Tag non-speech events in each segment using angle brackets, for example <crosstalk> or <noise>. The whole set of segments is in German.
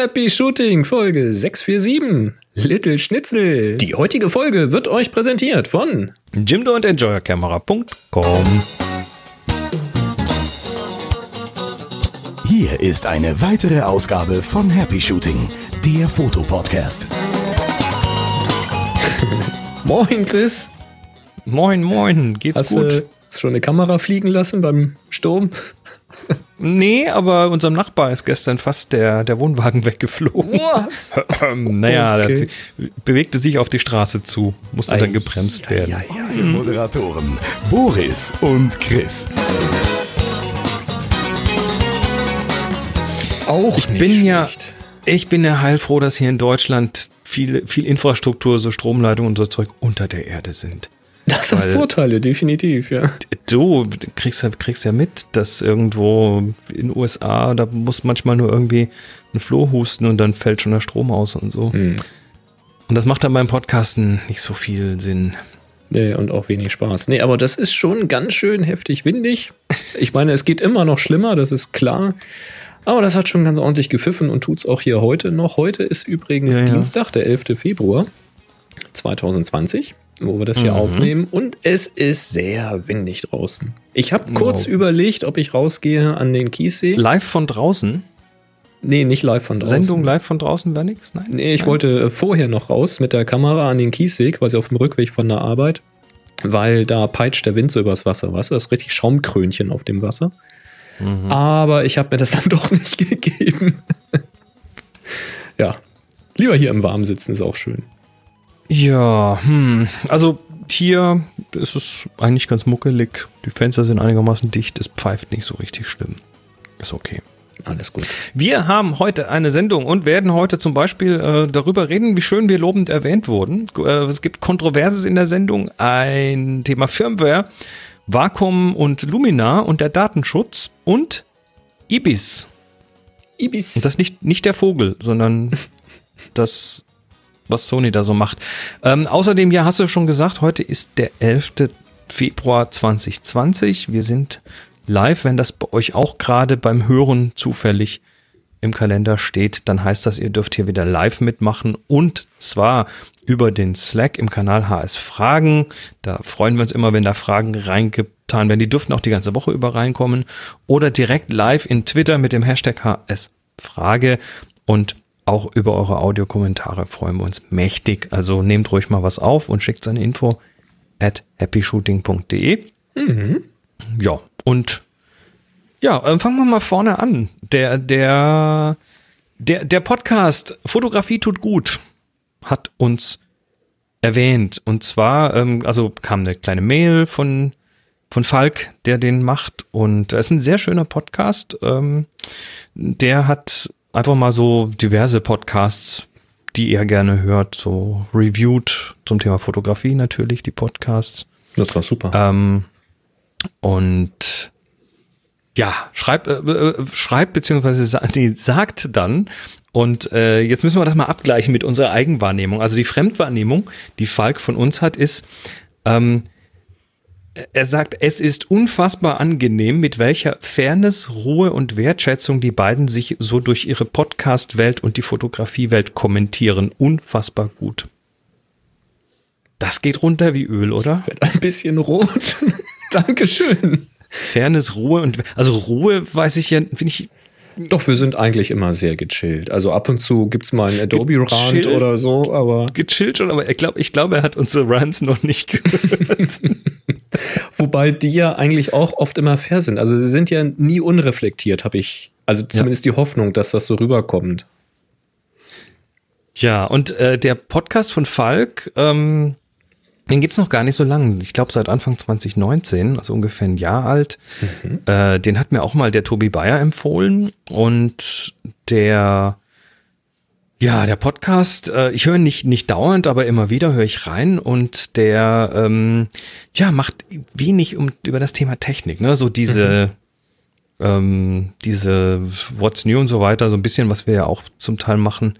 Happy Shooting Folge 647 Little Schnitzel. Die heutige Folge wird euch präsentiert von Jimdo und EnjoyerCamera.com. Hier ist eine weitere Ausgabe von Happy Shooting, der Fotopodcast. <laughs> Moin Chris. Moin, moin, geht's Hast gut? Schon eine Kamera fliegen lassen beim Sturm? Nee, aber unserem Nachbar ist gestern fast der, der Wohnwagen <laughs> weggeflogen. Was? <laughs> naja, der Okay. sich, bewegte sich auf die Straße zu, musste Ei, dann gebremst werden. Eure Moderatoren Boris und Chris. Auch Ich nicht bin ja, schlecht. ich bin ja heilfroh, dass hier in Deutschland viel, viel Infrastruktur, so Stromleitungen und so Zeug unter der Erde sind. Das hat weil- Vorteile, definitiv, ja. Du kriegst, ja- kriegst ja mit, dass irgendwo in den USA, da muss manchmal nur irgendwie ein Floh husten und dann fällt schon der Strom aus und so. Hm. Und das macht dann beim Podcasten nicht so viel Sinn. Nee, und auch wenig Spaß. Nee, aber das ist schon ganz schön heftig windig. Ich meine, es geht immer noch schlimmer, das ist klar. Aber das hat schon ganz ordentlich gepfiffen und tut's auch hier heute noch. Heute ist übrigens Ja, ja. Dienstag, der 11. Februar 2020, wo wir das hier Mhm. aufnehmen. Und es ist sehr windig draußen. Ich habe kurz Wow. überlegt, ob ich rausgehe an den Kiessee. Live von draußen? Nee, nicht live von draußen. Sendung live von draußen wäre nix? Nein? Nee, ich Nein? wollte äh, vorher noch raus mit der Kamera an den Kiessee, quasi auf dem Rückweg von der Arbeit, weil da peitscht der Wind so übers Wasser, weißt du, das ist richtig Schaumkrönchen auf dem Wasser. Mhm. Aber ich habe mir das <laughs> dann doch nicht gegeben. ja, lieber hier im Warmen sitzen ist auch schön. Ja, hm. Also hier ist es eigentlich ganz muckelig. Die Fenster sind einigermaßen dicht. Es pfeift nicht so richtig schlimm. Ist okay. Alles gut. Wir haben heute eine Sendung und werden heute zum Beispiel äh, darüber reden, wie schön wir lobend erwähnt wurden. Äh, es gibt Kontroverses in der Sendung, ein Thema Firmware, Vakuum und Lumina und der Datenschutz und Ibis. Ibis. Und das nicht, nicht der Vogel, sondern <laughs> das, was Sony da so macht. Ähm, außerdem, ja, hast du schon gesagt, heute ist der 11. Februar 2020. Wir sind live. Wenn das bei euch auch gerade beim Hören zufällig im Kalender steht, dann heißt das, ihr dürft hier wieder live mitmachen und zwar über den Slack im Kanal HS Fragen. Da freuen wir uns immer, wenn da Fragen reingetan werden. Die dürften auch die ganze Woche über reinkommen oder direkt live in Twitter mit dem Hashtag HS Frage und auch über eure Audiokommentare freuen wir uns mächtig. Also nehmt ruhig mal was auf und schickt seine Info at happyshooting.de. Ja, und ja, ähm, fangen wir mal vorne an. Der, der, der, der Podcast Fotografie tut gut hat uns erwähnt. Und zwar, ähm, also kam eine kleine Mail von, von Falk, der den macht. Und es ist ein sehr schöner Podcast. Ähm, der hat einfach mal so diverse Podcasts, die er gerne hört, so reviewed zum Thema Fotografie natürlich, die Podcasts. Das war super. Ähm, und ja, schreibt, äh, äh, schreibt beziehungsweise sagt dann, und äh, jetzt müssen wir das mal abgleichen mit unserer Eigenwahrnehmung. Also die Fremdwahrnehmung, die Falk von uns hat, ist, ähm, er sagt, es ist unfassbar angenehm, mit welcher Fairness, Ruhe und Wertschätzung die beiden sich so durch ihre Podcast-Welt und die Fotografiewelt kommentieren. Unfassbar gut. Das geht runter wie Öl, oder? Wird ein bisschen rot. <laughs> Dankeschön. Fairness, Ruhe und also Ruhe weiß ich ja, finde ich Doch, wir sind eigentlich immer sehr gechillt. Also ab und zu gibt's mal einen Adobe-Rant oder so, aber gechillt schon, aber ich glaube, ich glaube, er hat unsere Rants noch nicht gehört. <laughs> <laughs> Wobei die ja eigentlich auch oft immer fair sind. Also sie sind ja nie unreflektiert, habe ich. Also zumindest die Hoffnung, dass das so rüberkommt. ja, und äh, der Podcast von Falk, ähm, den gibt's noch gar nicht so lange. Ich glaube seit Anfang 2019, also ungefähr ein Jahr alt. Äh, den hat mir auch mal der Tobi Bayer empfohlen und der ja, der Podcast, äh, ich höre nicht, nicht dauernd, aber immer wieder höre ich rein und der ähm, ja, macht wenig um, über das Thema Technik, ne? So diese, ähm, diese What's New und so weiter, so ein bisschen, was wir ja auch zum Teil machen.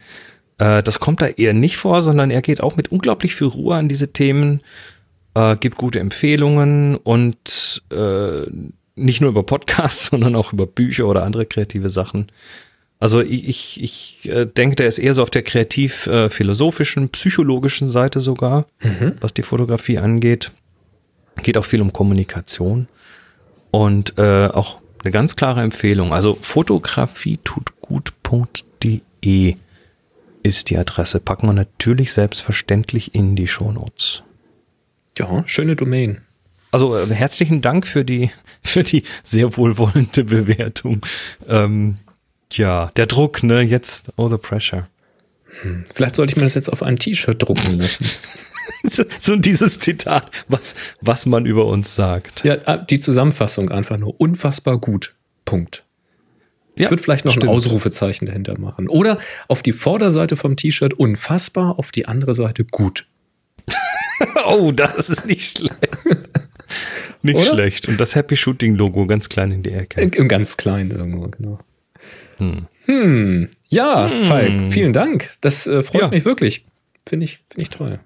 Äh, das kommt da eher nicht vor, sondern er geht auch mit unglaublich viel Ruhe an diese Themen, äh, gibt gute Empfehlungen und äh, nicht nur über Podcasts, <laughs> sondern auch über Bücher oder andere kreative Sachen. Also ich, ich, ich äh, denke, der ist eher so auf der kreativ-philosophischen, psychologischen Seite sogar, Mhm. was die Fotografie angeht. Geht auch viel um Kommunikation und äh, auch eine ganz klare Empfehlung. Also fotografietutgut.de ist die Adresse. Packen wir natürlich selbstverständlich in die Shownotes. Ja, schöne Domain. Also äh, herzlichen Dank für die, <laughs> für die sehr wohlwollende Bewertung. Ähm, ja, der Druck, ne? Jetzt, oh, the pressure. Vielleicht sollte ich mir das jetzt auf ein T-Shirt drucken lassen. <laughs> so dieses Zitat, was, was man über uns sagt. ja, ah, die Zusammenfassung einfach nur unfassbar gut. Punkt. Ich Ja, würde vielleicht noch stimmt. ein Ausrufezeichen dahinter machen. Oder auf die Vorderseite vom T-Shirt unfassbar, auf die andere Seite gut. <laughs> Oh, das ist nicht schlecht. <laughs> nicht Oder? schlecht. Und das Happy Shooting Logo ganz klein in die Ecke. Ganz klein irgendwo, genau. Hm. Ja, Falk, vielen Dank. Das äh, freut Ja. mich wirklich. Finde ich, finde ich toll.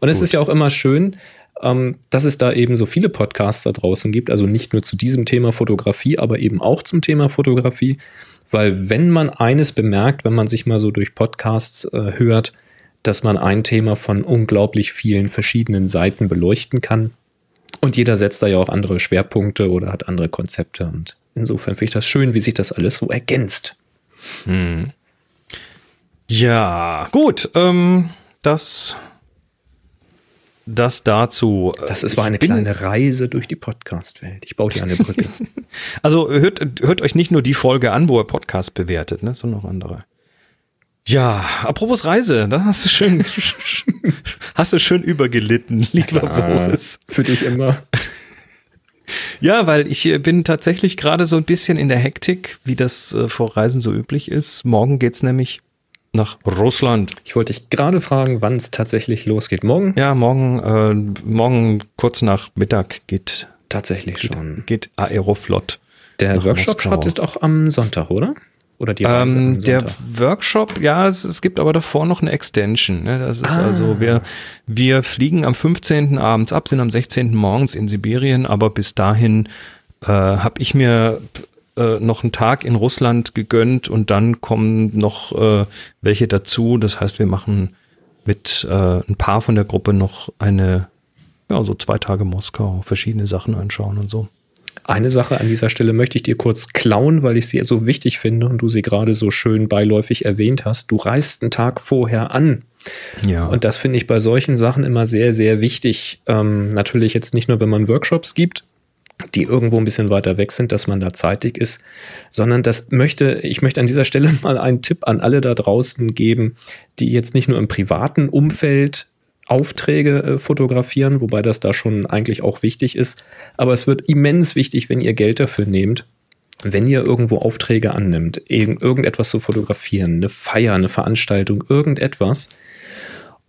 Und es ist ja auch immer schön, ähm, dass es da eben so viele Podcasts da draußen gibt, also nicht nur zu diesem Thema Fotografie, aber eben auch zum Thema Fotografie. Weil wenn man eines bemerkt, wenn man sich mal so durch Podcasts äh, hört, dass man ein Thema von unglaublich vielen verschiedenen Seiten beleuchten kann. Und jeder setzt da ja auch andere Schwerpunkte oder hat andere Konzepte. Und insofern finde ich das schön, wie sich das alles so ergänzt. Ja, gut. Ähm, das, das dazu. Das ist, war eine kleine Reise durch die Podcast-Welt. Ich baue dir eine Brücke. Also hört, hört euch nicht nur die Folge an, wo ihr Podcast bewertet, ne, sondern auch andere. Ja, apropos Reise, da hast du schön, <laughs> hast du schön übergelitten, lieber Boris. Für dich immer. Ja, weil ich äh, bin tatsächlich gerade so ein bisschen in der Hektik, wie das äh, vor Reisen so üblich ist. Morgen geht's nämlich nach Russland. Ich wollte dich gerade fragen, wann es tatsächlich losgeht. Morgen? Ja, morgen, äh, morgen kurz nach Mittag geht, Tatsächlich schon. geht Aeroflot. Der Workshop startet auch am Sonntag, oder? Oder die Reise Ähm, der? Workshop, ja, es, es gibt aber davor noch eine Extension. Ne? Das ist Ah. also, wir, wir fliegen am 15. abends ab, sind am 16. morgens in Sibirien, aber bis dahin äh, habe ich mir äh, noch einen Tag in Russland gegönnt und dann kommen noch äh, welche dazu. Das heißt, wir machen mit äh, ein paar von der Gruppe noch eine, ja, so zwei Tage Moskau, verschiedene Sachen anschauen und so. Eine Sache an dieser Stelle möchte ich dir kurz klauen, weil ich sie so wichtig finde und du sie gerade so schön beiläufig erwähnt hast. Du reist einen Tag vorher an. Ja. Und das finde ich bei solchen Sachen immer sehr, sehr wichtig. Ähm, natürlich jetzt nicht nur, wenn man Workshops gibt, die irgendwo ein bisschen weiter weg sind, dass man da zeitig ist, sondern das möchte, ich möchte an dieser Stelle <laughs> mal einen Tipp an alle da draußen geben, die jetzt nicht nur im privaten Umfeld Aufträge äh, fotografieren, wobei das da schon eigentlich auch wichtig ist, aber es wird immens wichtig, wenn ihr Geld dafür nehmt, wenn ihr irgendwo Aufträge annimmt, irgend- irgendetwas zu fotografieren, eine Feier, eine Veranstaltung, irgendetwas,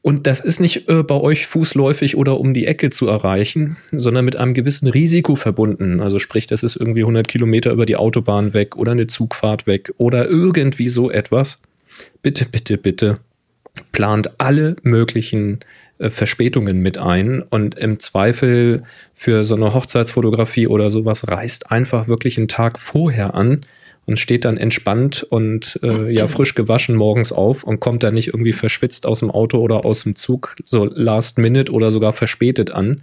und das ist nicht äh, bei euch fußläufig oder um die Ecke zu erreichen, sondern mit einem gewissen Risiko verbunden. Also sprich, das ist irgendwie 100 Kilometer über die Autobahn weg oder eine Zugfahrt weg oder irgendwie so etwas. Bitte, bitte, bitte plant alle möglichen Verspätungen mit ein und im Zweifel für so eine Hochzeitsfotografie oder sowas reist einfach wirklich einen Tag vorher an und steht dann entspannt und äh, ja <clears throat> frisch gewaschen morgens auf und kommt dann nicht irgendwie verschwitzt aus dem Auto oder aus dem Zug so last minute oder sogar verspätet an.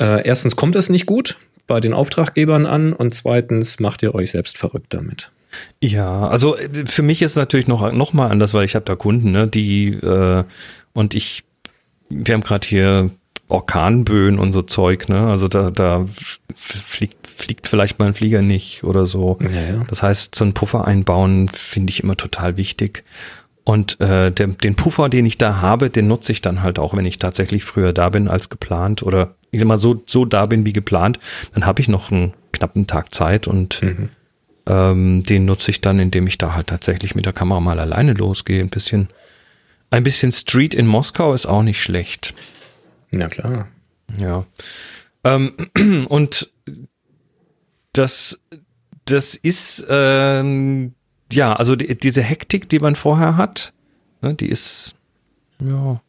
Äh, erstens kommt das nicht gut bei den Auftraggebern an und zweitens macht ihr euch selbst verrückt damit. Ja, also äh, für mich ist es natürlich noch, noch mal anders, weil ich habe da Kunden, ne, die äh, und ich, wir haben gerade hier Orkanböen und so Zeug, ne? Also da, da fliegt, fliegt vielleicht mal ein Flieger nicht oder so. Ja, ja. Das heißt, so einen Puffer einbauen finde ich immer total wichtig. Und äh, der, den Puffer, den ich da habe, den nutze ich dann halt auch, wenn ich tatsächlich früher da bin als geplant oder ich sag mal so, so da bin wie geplant, dann habe ich noch einen knappen Tag Zeit und ähm, den nutze ich dann, indem ich da halt tatsächlich mit der Kamera mal alleine losgehe. Ein bisschen, ein bisschen Street in Moskau ist auch nicht schlecht. Na klar. Ja. Ähm, <clears throat> und das, das ist, ähm, ja, also die, diese Hektik, die man vorher hat, ne, die ist, ja,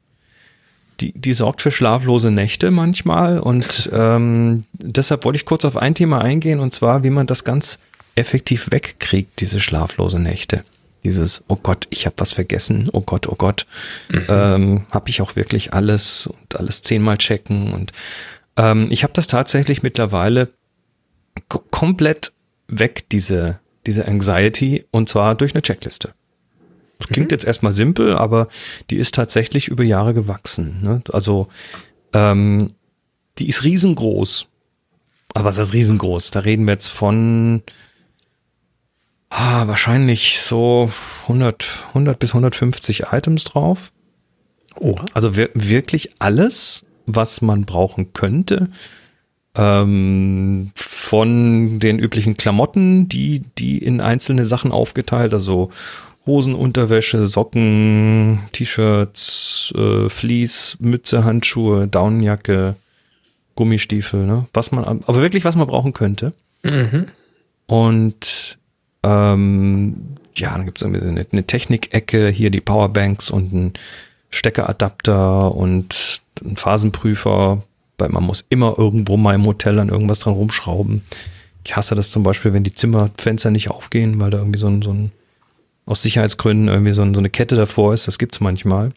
die, die sorgt für schlaflose Nächte manchmal. Und ähm, deshalb wollte ich kurz auf ein Thema eingehen, und zwar, wie man das ganz effektiv wegkriegt, diese schlaflose Nächte. Dieses, oh Gott, ich habe was vergessen, oh Gott, oh Gott, mhm. ähm, habe ich auch wirklich alles und alles zehnmal checken und ähm, ich habe das tatsächlich mittlerweile komplett weg, diese, diese Anxiety, und zwar durch eine Checkliste. Das klingt mhm. jetzt erstmal simpel, aber die ist tatsächlich über Jahre gewachsen. Ne? Also ähm, die ist riesengroß. Aber was ist riesengroß? Da reden wir jetzt von ah, wahrscheinlich so 100, 100 bis 150 Items drauf. Oh. Also wirklich alles, was man brauchen könnte. Ähm, von den üblichen Klamotten, die, die in einzelne Sachen aufgeteilt, also Hosen, Unterwäsche, Socken, T-Shirts, äh, Fleece, Mütze, Handschuhe, Daunenjacke, Gummistiefel, ne? Was man, aber wirklich, was man brauchen könnte. Mhm. Und ähm, ja, dann gibt es eine, eine Technikecke, hier die Powerbanks und ein Steckeradapter und ein Phasenprüfer, weil man muss immer irgendwo mal im Hotel an irgendwas dran rumschrauben. Ich hasse das zum Beispiel, wenn die Zimmerfenster nicht aufgehen, weil da irgendwie so ein, so ein aus Sicherheitsgründen irgendwie so, ein, so eine Kette davor ist. Das gibt's manchmal.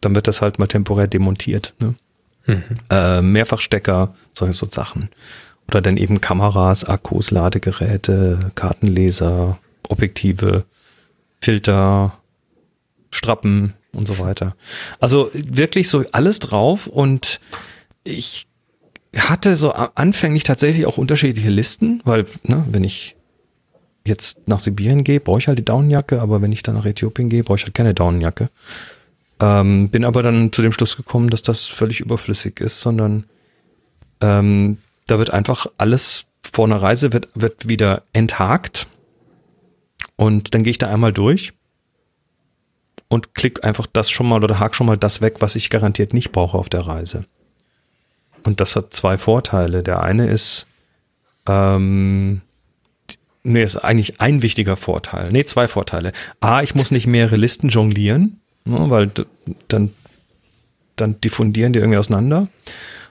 Dann wird das halt mal temporär demontiert. Ne? Mhm. Äh, Mehrfachstecker, solche so Sachen. Oder dann eben Kameras, Akkus, Ladegeräte, Kartenleser, Objektive, Filter, Strappen und so weiter. Also wirklich so alles drauf und ich hatte so anfänglich tatsächlich auch unterschiedliche Listen, weil, ne, wenn ich jetzt nach Sibirien gehe, brauche ich halt die Daunenjacke, aber wenn ich dann nach Äthiopien gehe, brauche ich halt keine Daunenjacke. Ähm, bin aber dann zu dem Schluss gekommen, dass das völlig überflüssig ist, sondern ähm, da wird einfach alles vor einer Reise wird, wird wieder enthakt. Und dann gehe ich da einmal durch und klick einfach das schon mal oder hake schon mal das weg, was ich garantiert nicht brauche auf der Reise. Und das hat zwei Vorteile. Der eine ist, ähm, nee, ist eigentlich ein wichtiger Vorteil. Nee, zwei Vorteile. A, ich muss nicht mehrere Listen jonglieren, ne, weil dann, dann diffundieren die irgendwie auseinander.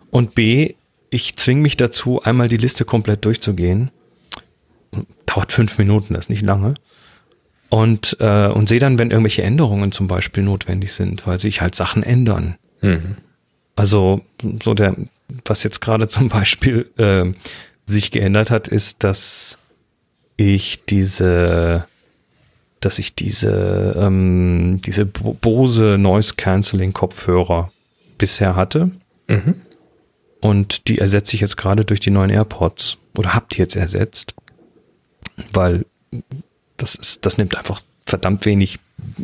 Und B, ich zwinge mich dazu, einmal die Liste komplett durchzugehen. Dauert fünf Minuten, das ist nicht lange. Und, äh, und sehe dann, wenn irgendwelche Änderungen zum Beispiel notwendig sind, weil sich halt Sachen ändern. Mhm. Also, so der, was jetzt gerade zum Beispiel äh, sich geändert hat, ist, dass ich diese, dass ich diese, ähm, diese Bose Noise Cancelling Kopfhörer bisher hatte. Mhm. Und die ersetze ich jetzt gerade durch die neuen AirPods. Oder habt die jetzt ersetzt. Weil das ist, das nimmt einfach verdammt wenig,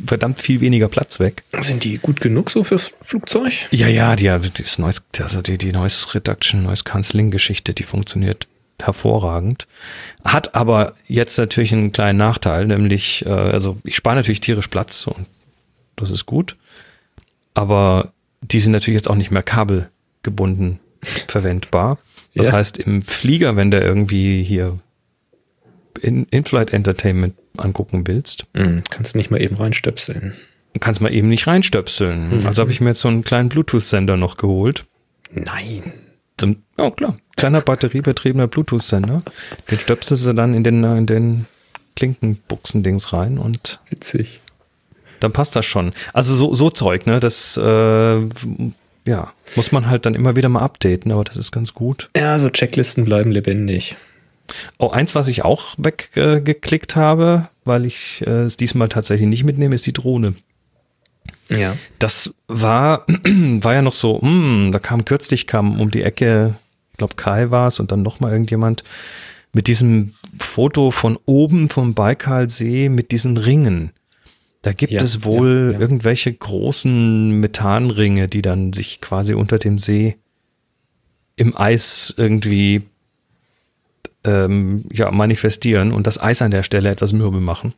verdammt viel weniger Platz weg. Sind die gut genug so fürs Flugzeug? Ja, ja, die, das Noise, also die, die Noise Reduction, Noise Cancelling Geschichte, die funktioniert hervorragend. Hat aber jetzt natürlich einen kleinen Nachteil, nämlich, äh, also ich spare natürlich tierisch Platz und das ist gut. Aber die sind natürlich jetzt auch nicht mehr kabelgebunden verwendbar. Das ja. heißt, im Flieger, wenn der irgendwie hier in, In-Flight Entertainment angucken willst, mhm, kannst nicht mal eben reinstöpseln. Kannst mal eben nicht reinstöpseln. Mhm. Also habe ich mir jetzt so einen kleinen Bluetooth-Sender noch geholt. Nein. Zum, oh klar, kleiner batteriebetriebener Bluetooth-Sender. Den stöpselst du dann in den, in den Klinkenbuchsen-Dings rein und. Witzig. Dann passt das schon. Also so, so Zeug, ne? Das äh, ja, muss man halt dann immer wieder mal updaten, aber das ist ganz gut. Ja, so Checklisten bleiben lebendig. Oh, eins, was ich auch weggeklickt äh, habe, weil ich äh, es diesmal tatsächlich nicht mitnehme, ist die Drohne. Ja. Das war, <clears throat> war ja noch so, mh, hm, da kam kürzlich, kam um die Ecke, ich glaube Kai war es und dann nochmal irgendjemand, mit diesem Foto von oben vom Baikalsee mit diesen Ringen. Da gibt ja, es wohl ja, ja. irgendwelche großen Methanringe, die dann sich quasi unter dem See im Eis irgendwie ähm, ja, manifestieren und das Eis an der Stelle etwas mürbe machen.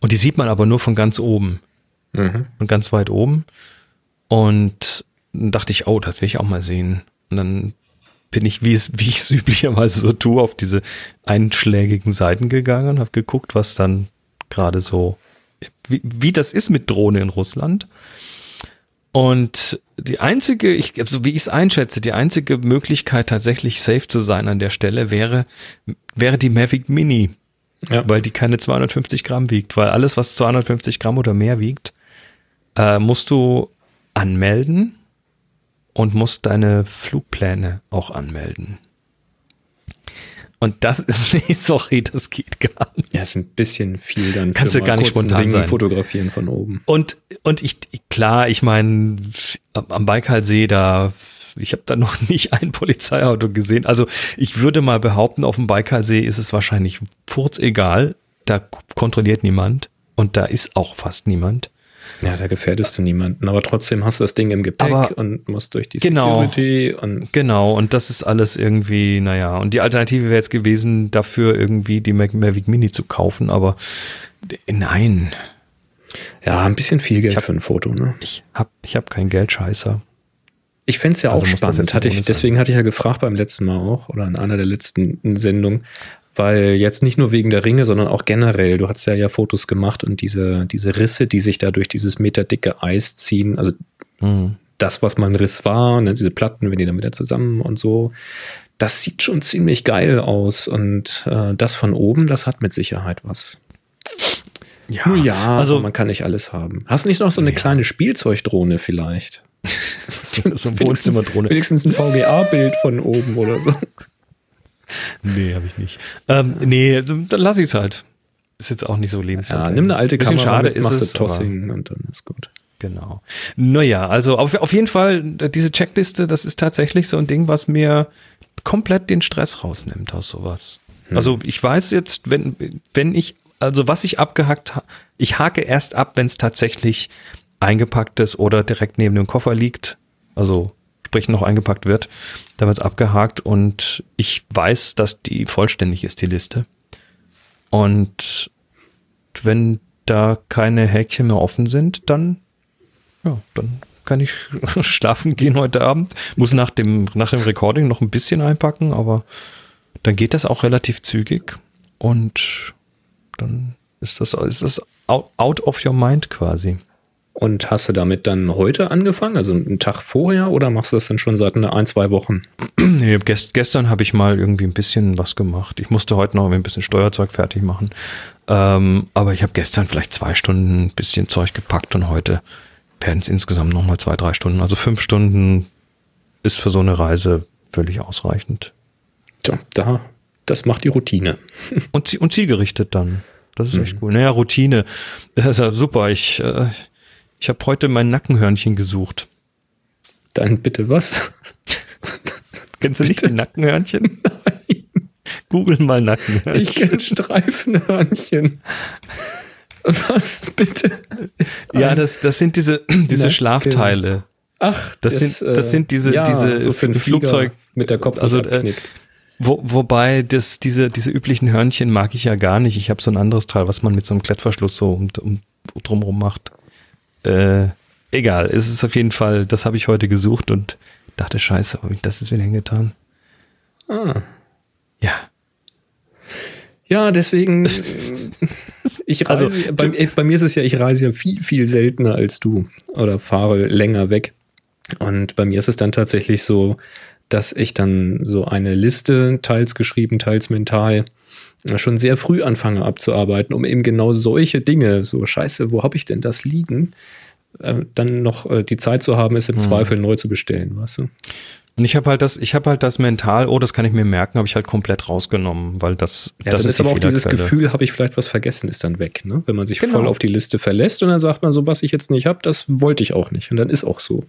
Und die sieht man aber nur von ganz oben. Mhm. Von ganz weit oben. Und dann dachte ich, oh, das will ich auch mal sehen. Und dann bin ich, wie, es, wie ich es <laughs> üblicherweise so tue, auf diese einschlägigen Seiten gegangen und habe geguckt, was dann gerade so wie, wie das ist mit Drohne in Russland. Und die einzige, ich, also wie ich es einschätze, die einzige Möglichkeit tatsächlich safe zu sein an der Stelle wäre, wäre die Mavic Mini. Ja. weil die keine 250 Gramm wiegt. Weil alles, was 250 Gramm oder mehr wiegt, äh, musst du anmelden und musst deine Flugpläne auch anmelden. Und das ist, <laughs> nee, sorry, das geht gar nicht. Ja, ist ein bisschen viel dann. Kannst du gar nicht spontan Ring sein. fotografieren von oben. Und, und ich, klar, ich meine, am Baikalsee, da, ich habe da noch <laughs> nicht ein Polizeiauto gesehen. Also ich würde mal behaupten, auf dem Baikalsee ist es wahrscheinlich furzegal. Da kontrolliert niemand. Und da ist auch fast niemand. Ja, da gefährdest du niemanden, aber trotzdem hast du das Ding im Gepäck Aber- und musst durch die Genau. Security und Genau, und das ist alles irgendwie, naja, und die Alternative wäre jetzt gewesen, dafür irgendwie die Mavic Mini zu kaufen, aber nein, ja, ein bisschen viel Geld hab- für ein Foto, ne? ich hab, ich hab kein Geldscheißer. Ich fände es ja Also auch spannend. Hatte ich, deswegen hatte ich ja gefragt beim letzten Mal auch oder in einer der letzten Sendungen, weil jetzt nicht nur wegen der Ringe, sondern auch generell. Du hast ja ja Fotos gemacht und diese, diese Risse, die sich da durch dieses meterdicke Eis ziehen, also Hm. das, was mal ein Riss war, ne, diese Platten, wenn die dann wieder zusammen und so, das sieht schon ziemlich geil aus und äh, das von oben, das hat mit Sicherheit was. Ja, Nur ja, also man kann nicht alles haben. Hast nicht noch so eine kleine Spielzeugdrohne vielleicht? <laughs> so eine Wohnzimmerdrohne. Wenigstens ein VGA-Bild von oben oder so. Nee, habe ich nicht. Ähm, nee, dann lass ich es halt. Ist jetzt auch nicht so lebenswert. Ja, nimm eine alte Kamera, schade mit, ist machst es, du Tossing und dann ist gut. Genau. Naja, also auf, auf jeden Fall, diese Checkliste, das ist tatsächlich so ein Ding, was mir komplett den Stress rausnimmt aus sowas. Also ich weiß jetzt, wenn, wenn ich, also was ich abgehackt habe, ich hake erst ab, wenn es tatsächlich eingepackt ist oder direkt neben dem Koffer liegt, also sprich noch eingepackt wird, dann wird es abgehakt und ich weiß, dass die vollständig ist, die Liste. Und wenn da keine Häkchen mehr offen sind, dann, ja, dann kann ich <laughs> schlafen gehen heute Abend. Muss nach dem, nach dem Recording noch ein bisschen einpacken, aber dann geht das auch relativ zügig und dann ist das, ist das out, out of your mind quasi. Und hast du damit dann heute angefangen, also einen Tag vorher, oder machst du das dann schon seit ein, zwei Wochen? <clears throat> Nee, gest, gestern habe ich mal irgendwie ein bisschen was gemacht. Ich musste heute noch ein bisschen Steuerzeug fertig machen. Ähm, aber ich habe gestern vielleicht zwei Stunden ein bisschen Zeug gepackt und heute werden es insgesamt nochmal zwei, drei Stunden. Also fünf Stunden ist für so eine Reise völlig ausreichend. Tja, da, das macht die Routine. Und, und zielgerichtet dann. Das ist echt cool. Naja, Routine. Das ist ja super. Ich, äh, ich habe heute mein Nackenhörnchen gesucht. Dann bitte was? <laughs> Kennst du nicht die Nackenhörnchen? <laughs> Google mal Nackenhörnchen. Ich kenne Streifenhörnchen. Was bitte? Ja, das, das sind diese, <clears throat> diese Nacken- Schlafteile. Ach, das sind- das sind diese- ja, diese so für ein Flugzeug- mit der Kopf also, äh. Wo, wobei das, diese, diese üblichen Hörnchen mag ich ja gar nicht. Ich habe so ein anderes Teil, was man mit so einem Klettverschluss so um, um, drumrum macht. Äh, egal, es ist auf jeden Fall, das habe ich heute gesucht und dachte, scheiße, hab ich das ist wieder hingetan. Ah. Ja. Ja, deswegen, <laughs> ich reise, Also, bei, bei mir ist es ja, ich reise ja viel, viel seltener als du oder fahre länger weg. Und bei mir ist es dann tatsächlich so, dass ich dann so eine Liste, teils geschrieben, teils mental, schon sehr früh anfange abzuarbeiten, um eben genau solche Dinge, so scheiße, wo habe ich denn das liegen, äh, dann noch äh, die Zeit zu haben, es im Hm. Zweifel neu zu bestellen, weißt du? Und ich habe halt das, ich habe halt das mental, oh, das kann ich mir merken, habe ich halt komplett rausgenommen, weil das, Ja, das dann ist aber auch dieses. Gefühl, habe ich vielleicht was vergessen, ist dann weg. Ne? Wenn man sich Genau. voll auf die Liste verlässt und dann sagt man so, was ich jetzt nicht habe, das wollte ich auch nicht. Und dann ist auch so.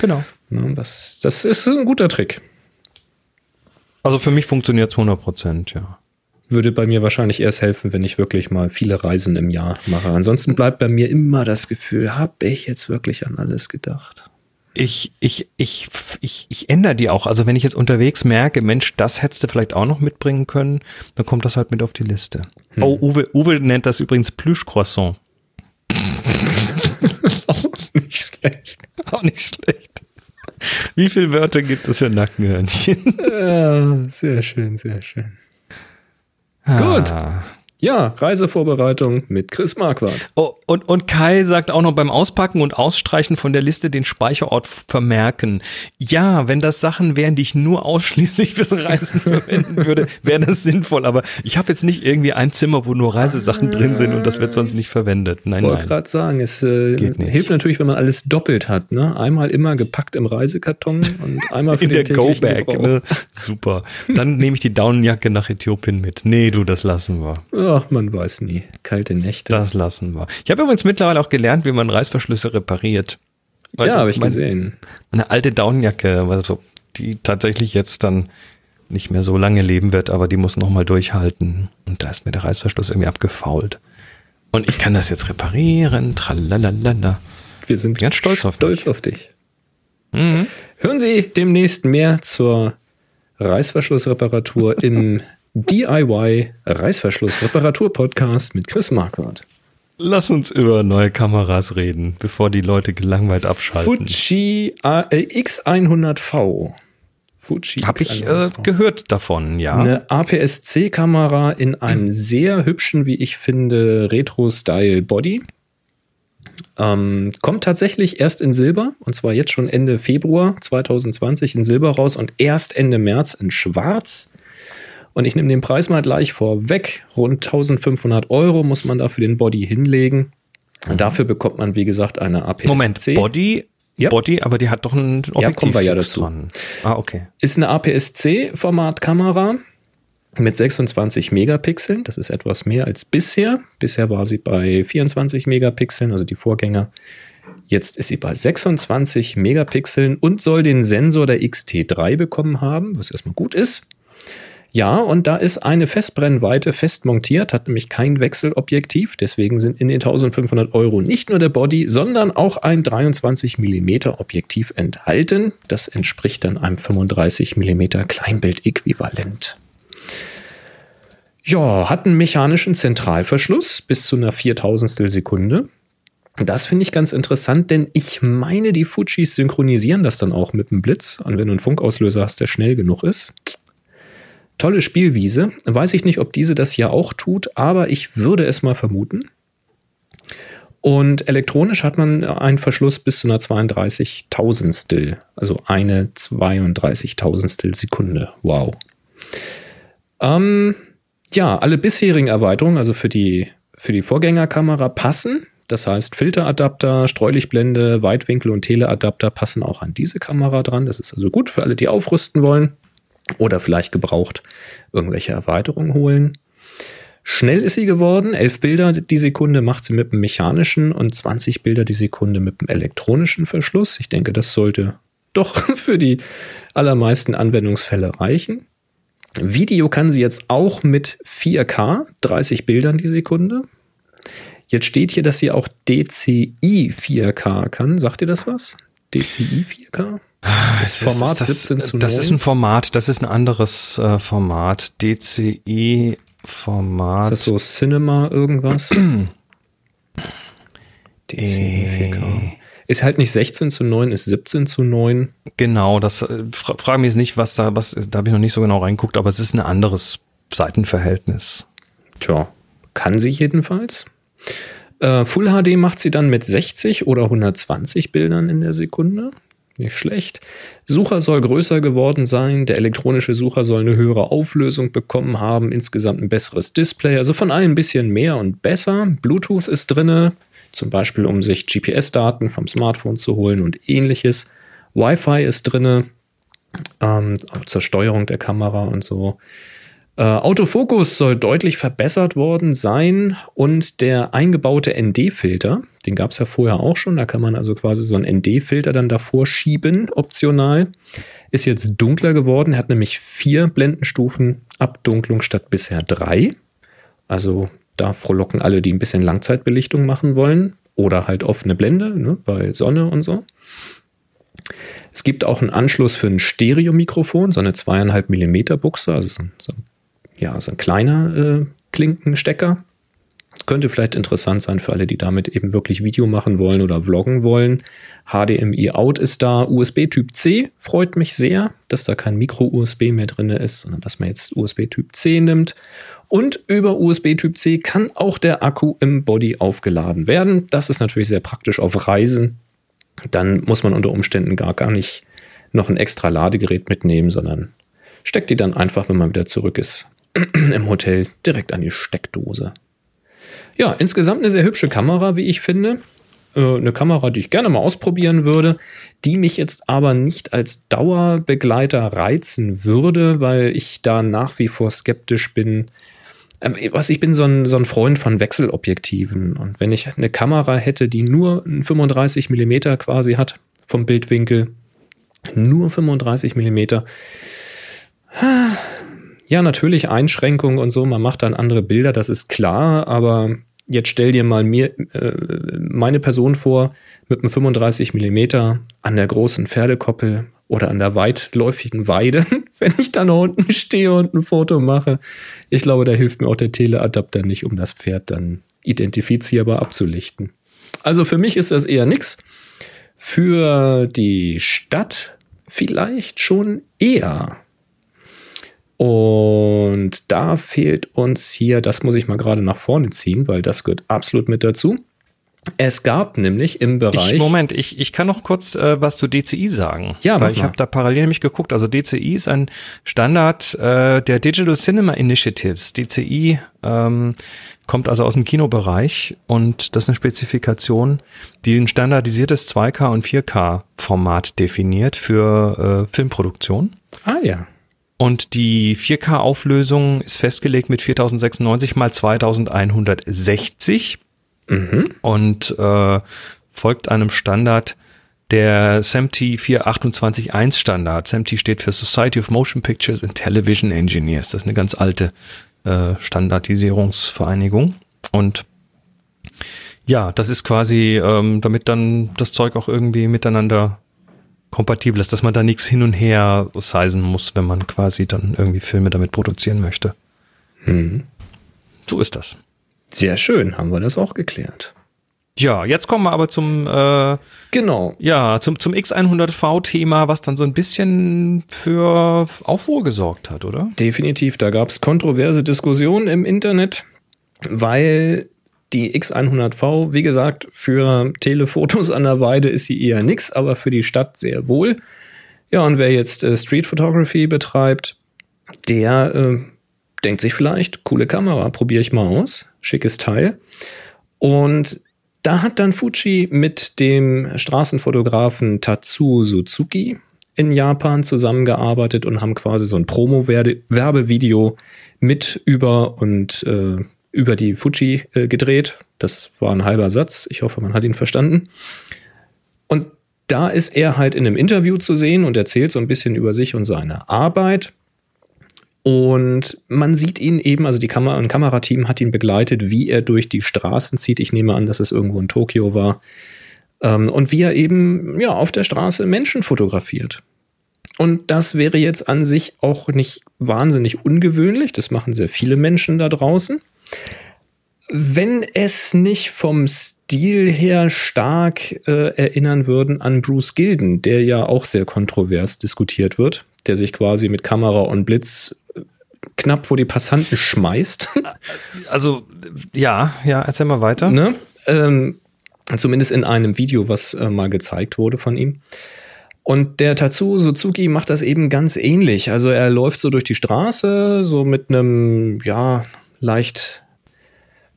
Genau. Ne? Das, das ist ein guter Trick. Also für mich funktioniert es 100 Prozent, ja. Würde bei mir wahrscheinlich erst helfen, wenn ich wirklich mal viele Reisen im Jahr mache. Ansonsten bleibt bei mir immer das Gefühl, habe ich jetzt wirklich an alles gedacht? Ich, ich, ich, ich, ich ändere die auch. Also wenn ich jetzt unterwegs merke, Mensch, das hättest du vielleicht auch noch mitbringen können, dann kommt das halt mit auf die Liste. Oh, Uwe, Uwe nennt das übrigens Plüschcroissant. <laughs> Nicht schlecht. Auch nicht schlecht. Wie viele Wörter gibt es für Nackenhörnchen? Ja, sehr schön, sehr schön. Gut. Ah. Ja, Reisevorbereitung mit Chris Marquardt. Oh, und, und Kai sagt auch noch beim Auspacken und Ausstreichen von der Liste den Speicherort vermerken. Ja, wenn das Sachen wären, die ich nur <laughs> ausschließlich fürs Reisen verwenden würde, wäre das sinnvoll. Aber ich habe jetzt nicht irgendwie ein Zimmer, wo nur Reisesachen drin sind und das wird sonst nicht verwendet. Nein, Ich wollte gerade sagen, es äh, hilft natürlich, wenn man alles doppelt hat. Ne? Einmal immer gepackt im Reisekarton und einmal <laughs> für In der den täglichen Go-Bag. Ne? Super. Dann nehme ich die Daunenjacke nach Äthiopien mit. Nee, du, das lassen wir. Ach, man weiß nie. Kalte Nächte. Das lassen wir. Ich habe übrigens mittlerweile auch gelernt, wie man Reißverschlüsse repariert. ja, habe ich Mein- gesehen. Eine alte Daunenjacke, also die tatsächlich jetzt dann nicht mehr so lange leben wird, aber die muss noch mal durchhalten. Und da ist mir der Reißverschluss irgendwie abgefault. Und ich kann das jetzt reparieren. Tralalala. Wir sind Ganz stolz auf stolz auf dich. Hören Sie demnächst mehr zur Reißverschlussreparatur im <laughs> DIY Reißverschlussreparatur-Podcast mit Chris Marquardt. Lass uns über neue Kameras reden, bevor die Leute gelangweilt abschalten. Fuji A- äh, X100V. Fuji Habe ich äh, X100V. gehört davon, ja. Eine APS-C-Kamera in einem sehr hübschen, wie ich finde, Retro-Style-Body. Ähm, kommt tatsächlich erst in Silber, und zwar jetzt schon Ende Februar 2020 in Silber raus und erst Ende März in Schwarz. Und ich nehme den Preis mal gleich vorweg. Rund 1500 Euro muss man dafür den Body hinlegen. Und dafür bekommt man, wie gesagt, eine APS-C. Moment, Body, Ja. Body, aber die hat doch ein Objektiv kommen wir ja dazu. dran. Ah, okay. Ist eine APS-C-Formatkamera mit 26 Megapixeln. Das ist etwas mehr als bisher. Bisher war sie bei 24 Megapixeln, also die Vorgänger. Jetzt ist sie bei 26 Megapixeln und soll den Sensor der XT3 bekommen haben, was erstmal gut ist. Ja, und da ist eine Festbrennweite fest montiert, hat nämlich kein Wechselobjektiv. Deswegen sind in den 1500 Euro nicht nur der Body, sondern auch ein 23 mm Objektiv enthalten. Das entspricht dann einem 35 mm Kleinbild-Äquivalent. Ja, hat einen mechanischen Zentralverschluss bis zu einer Viertausendstel Sekunde. Das finde ich ganz interessant, denn ich meine, die Fujis synchronisieren das dann auch mit dem Blitz. Und wenn du einen Funkauslöser hast, der schnell genug ist. Tolle Spielwiese. Weiß ich nicht, ob diese das hier auch tut, aber ich würde es mal vermuten. Und elektronisch hat man einen Verschluss bis zu einer 32.000stel, also eine 32.000stel Sekunde. Wow. Ähm, ja, alle bisherigen Erweiterungen, also für die, für die Vorgängerkamera, passen. Das heißt, Filteradapter, Streulichtblende, Weitwinkel und Teleadapter passen auch an diese Kamera dran. Das ist also gut für alle, die aufrüsten wollen oder vielleicht gebraucht irgendwelche Erweiterungen holen. Schnell ist sie geworden. 11 Bilder die Sekunde macht sie mit dem mechanischen und 20 Bilder die Sekunde mit dem elektronischen Verschluss. Ich denke, das sollte doch <laughs> für die allermeisten Anwendungsfälle reichen. Video kann sie jetzt auch mit 4K, 30 Bildern die Sekunde. Jetzt steht hier, dass sie auch DCI 4K kann. Sagt ihr das was? DCI 4K? Das Format das, 17 zu 9. Das ist ein Format, das ist ein anderes äh, Format. DCI Format. Ist das so Cinema irgendwas? <clears throat> DCI 4K. Ist halt nicht 16 zu 9, ist 17 zu 9. Genau, das äh, fra frage mich jetzt nicht, was da, was, da habe ich noch nicht so genau reinguckt, aber es ist ein anderes Seitenverhältnis. Tja, kann sie jedenfalls. Äh, Full HD macht sie dann mit 60 oder 120 Bildern in der Sekunde. Nicht schlecht. Sucher soll größer geworden sein. Der elektronische Sucher soll eine höhere Auflösung bekommen haben. Insgesamt ein besseres Display. Also von allem ein bisschen mehr und besser. Bluetooth ist drinne. Zum Beispiel, um sich GPS-Daten vom Smartphone zu holen und ähnliches. Wi-Fi ist drinne. Ähm, zur Steuerung der Kamera und so. Äh, Autofokus soll deutlich verbessert worden sein und der eingebaute ND-Filter, den gab es ja vorher auch schon, da kann man also quasi so einen ND-Filter dann davor schieben, optional, ist jetzt dunkler geworden, hat nämlich vier Blendenstufen Abdunklung statt bisher drei. Also da frohlocken alle, die ein bisschen Langzeitbelichtung machen wollen oder halt offene Blende ne, bei Sonne und so. Es gibt auch einen Anschluss für ein Stereomikrofon, so eine zweieinhalb Millimeter Buchse, also so ein ja, so ein kleiner äh, Klinkenstecker. Könnte vielleicht interessant sein für alle, die damit eben wirklich Video machen wollen oder vloggen wollen. HDMI Out ist da. USB Typ C freut mich sehr, dass da kein Micro-USB mehr drin ist, sondern dass man jetzt USB Typ C nimmt. Und über USB Typ C kann auch der Akku im Body aufgeladen werden. Das ist natürlich sehr praktisch auf Reisen. Dann muss man unter Umständen gar, gar nicht noch ein extra Ladegerät mitnehmen, sondern steckt die dann einfach, wenn man wieder zurück ist, <clears throat> im Hotel direkt an die Steckdose. Ja, insgesamt eine sehr hübsche Kamera, wie ich finde. Äh, eine Kamera, die ich gerne mal ausprobieren würde, die mich jetzt aber nicht als Dauerbegleiter reizen würde, weil ich da nach wie vor skeptisch bin. Ähm, was, ich bin so ein, so ein Freund von Wechselobjektiven. Und wenn ich eine Kamera hätte, die nur 35 mm quasi hat vom Bildwinkel, nur 35 mm, ja, natürlich Einschränkungen und so, man macht dann andere Bilder, das ist klar, aber jetzt stell dir mal mir, äh, meine Person vor mit einem 35 Millimeter an der großen Pferdekoppel oder an der weitläufigen Weide, <laughs> wenn ich da unten stehe und ein Foto mache. Ich glaube, da hilft mir auch der Teleadapter nicht, um das Pferd dann identifizierbar abzulichten. Also für mich ist das eher nichts. Für die Stadt vielleicht schon eher. Und da fehlt uns hier, das muss ich mal gerade nach vorne ziehen, weil das gehört absolut mit dazu. Es gab nämlich im Bereich. Ich, Moment, ich, ich kann noch kurz äh, was zu DCI sagen. Ja, weil ich habe da parallel nämlich geguckt. Also DCI ist ein Standard äh, der Digital Cinema Initiatives. DCI ähm, kommt also aus dem Kinobereich und das ist eine Spezifikation, die ein standardisiertes 2K und 4K Format definiert für äh, Filmproduktion. Ah ja. Und die 4K-Auflösung ist festgelegt mit 4096 mal 2160 mhm. und äh, folgt einem Standard der SMT 4281 Standard. SMT steht für Society of Motion Pictures and Television Engineers. Das ist eine ganz alte äh, Standardisierungsvereinigung. Und ja, das ist quasi, ähm, damit dann das Zeug auch irgendwie miteinander kompatibel ist, dass man da nichts hin und her sizen muss, wenn man quasi dann irgendwie Filme damit produzieren möchte. Mhm. So ist das. Sehr schön, haben wir das auch geklärt. Ja, jetzt kommen wir aber zum äh, genau ja zum zum X100V-Thema, was dann so ein bisschen für Aufruhr gesorgt hat, oder? Definitiv, da gab es kontroverse Diskussionen im Internet, weil die X100V, wie gesagt, für Telefotos an der Weide ist sie eher nix, aber für die Stadt sehr wohl. Ja, und wer jetzt äh, Street Photography betreibt, der äh, denkt sich vielleicht, coole Kamera, probiere ich mal aus, schickes Teil. Und da hat dann Fuji mit dem Straßenfotografen Tatsuo Suzuki in Japan zusammengearbeitet und haben quasi so ein Promo-Werbevideo mit über und äh, über die Fuji äh, gedreht. Das war ein halber Satz. Ich hoffe, man hat ihn verstanden. Und da ist er halt in einem Interview zu sehen und erzählt so ein bisschen über sich und seine Arbeit. Und man sieht ihn eben, also die Kamera, ein Kamerateam hat ihn begleitet, wie er durch die Straßen zieht. Ich nehme an, dass es irgendwo in Tokio war. Ähm, und wie er eben ja, auf der Straße Menschen fotografiert. Und das wäre jetzt an sich auch nicht wahnsinnig ungewöhnlich. Das machen sehr viele Menschen da draußen. Wenn es nicht vom Stil her stark äh, erinnern würden an Bruce Gilden, der ja auch sehr kontrovers diskutiert wird, der sich quasi mit Kamera und Blitz äh, knapp vor die Passanten schmeißt. <laughs> Also, ja, ja, erzähl mal weiter. Ne? Ähm, zumindest in einem Video, was äh, mal gezeigt wurde von ihm. Und der Tatsuo Suzuki macht das eben ganz ähnlich. Also er läuft so durch die Straße, so mit einem, ja, leicht,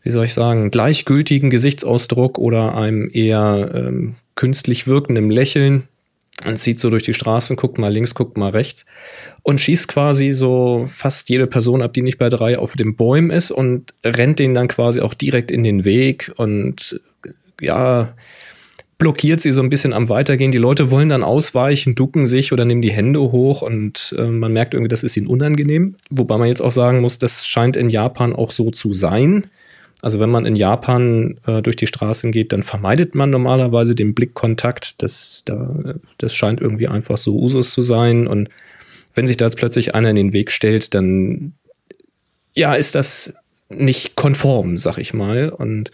wie soll ich sagen, gleichgültigen Gesichtsausdruck oder einem eher ähm, künstlich wirkenden Lächeln. Und zieht so durch die Straßen, guckt mal links, guckt mal rechts und schießt quasi so fast jede Person ab, die nicht bei drei auf den Bäumen ist und rennt den dann quasi auch direkt in den Weg und ja, blockiert sie so ein bisschen am Weitergehen. Die Leute wollen dann ausweichen, ducken sich oder nehmen die Hände hoch und äh, man merkt irgendwie, das ist ihnen unangenehm. Wobei man jetzt auch sagen muss, das scheint in Japan auch so zu sein. Also wenn man in Japan äh, durch die Straßen geht, dann vermeidet man normalerweise den Blickkontakt. Das, da, das scheint irgendwie einfach so Usus zu sein. Und wenn sich da jetzt plötzlich einer in den Weg stellt, dann ja, ist das nicht konform, sag ich mal. Und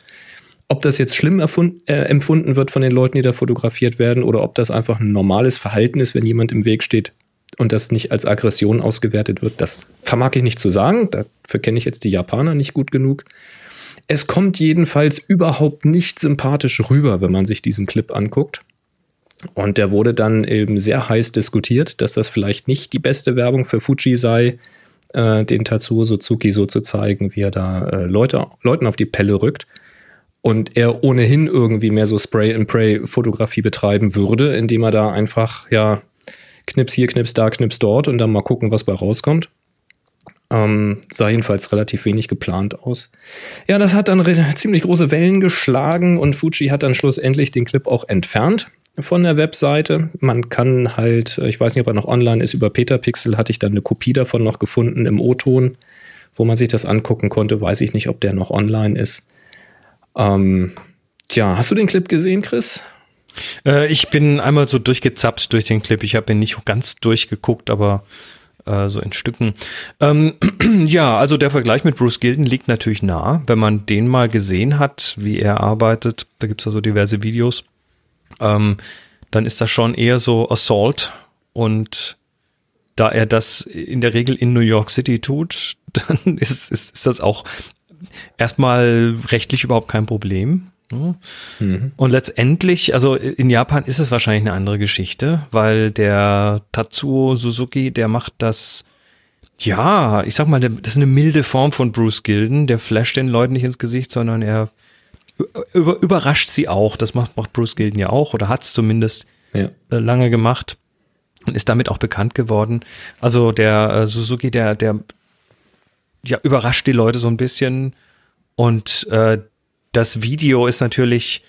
ob das jetzt schlimm äh, empfunden wird von den Leuten, die da fotografiert werden, oder ob das einfach ein normales Verhalten ist, wenn jemand im Weg steht, und das nicht als Aggression ausgewertet wird, das vermag ich nicht zu sagen. Dafür kenne ich jetzt die Japaner nicht gut genug. Es kommt jedenfalls überhaupt nicht sympathisch rüber, wenn man sich diesen Clip anguckt. Und der wurde dann eben sehr heiß diskutiert, dass das vielleicht nicht die beste Werbung für Fuji sei, äh, den Tatsuo Suzuki so zu zeigen, wie er da äh, Leute, Leuten auf die Pelle rückt. Und er ohnehin irgendwie mehr so Spray-and-Pray-Fotografie betreiben würde, indem er da einfach, ja, Knips hier, Knips da, Knips dort und dann mal gucken, was bei rauskommt. Ähm, sah jedenfalls relativ wenig geplant aus. Ja, das hat dann ziemlich große Wellen geschlagen und Fuji hat dann schlussendlich den Clip auch entfernt von der Webseite. Man kann halt, ich weiß nicht, ob er noch online ist, über Petapixel hatte ich dann eine Kopie davon noch gefunden im O-Ton, wo man sich das angucken konnte. Weiß ich nicht, ob der noch online ist. Ähm, tja, hast du den Clip gesehen, Chris? Äh, ich bin einmal so durchgezappt durch den Clip. Ich habe ihn nicht ganz durchgeguckt, aber äh, so in Stücken. Ähm, <clears throat> ja, also der Vergleich mit Bruce Gilden liegt natürlich nah. Wenn man den mal gesehen hat, wie er arbeitet, da gibt es ja so diverse Videos, ähm, dann ist das schon eher so Assault und da er das in der Regel in New York City tut, <laughs> dann ist, ist, ist das auch erstmal rechtlich überhaupt kein Problem. Mhm. Und letztendlich, also in Japan ist es wahrscheinlich eine andere Geschichte, weil der Tatsuo Suzuki, der macht das, ja, ich sag mal, das ist eine milde Form von Bruce Gilden. Der flasht den Leuten nicht ins Gesicht, sondern er über, überrascht sie auch. Das macht, macht Bruce Gilden ja auch oder hat es zumindest ja. Äh, lange gemacht und ist damit auch bekannt geworden. Also der äh, Suzuki, der, der ja, überrascht die Leute so ein bisschen und äh, das Video ist natürlich,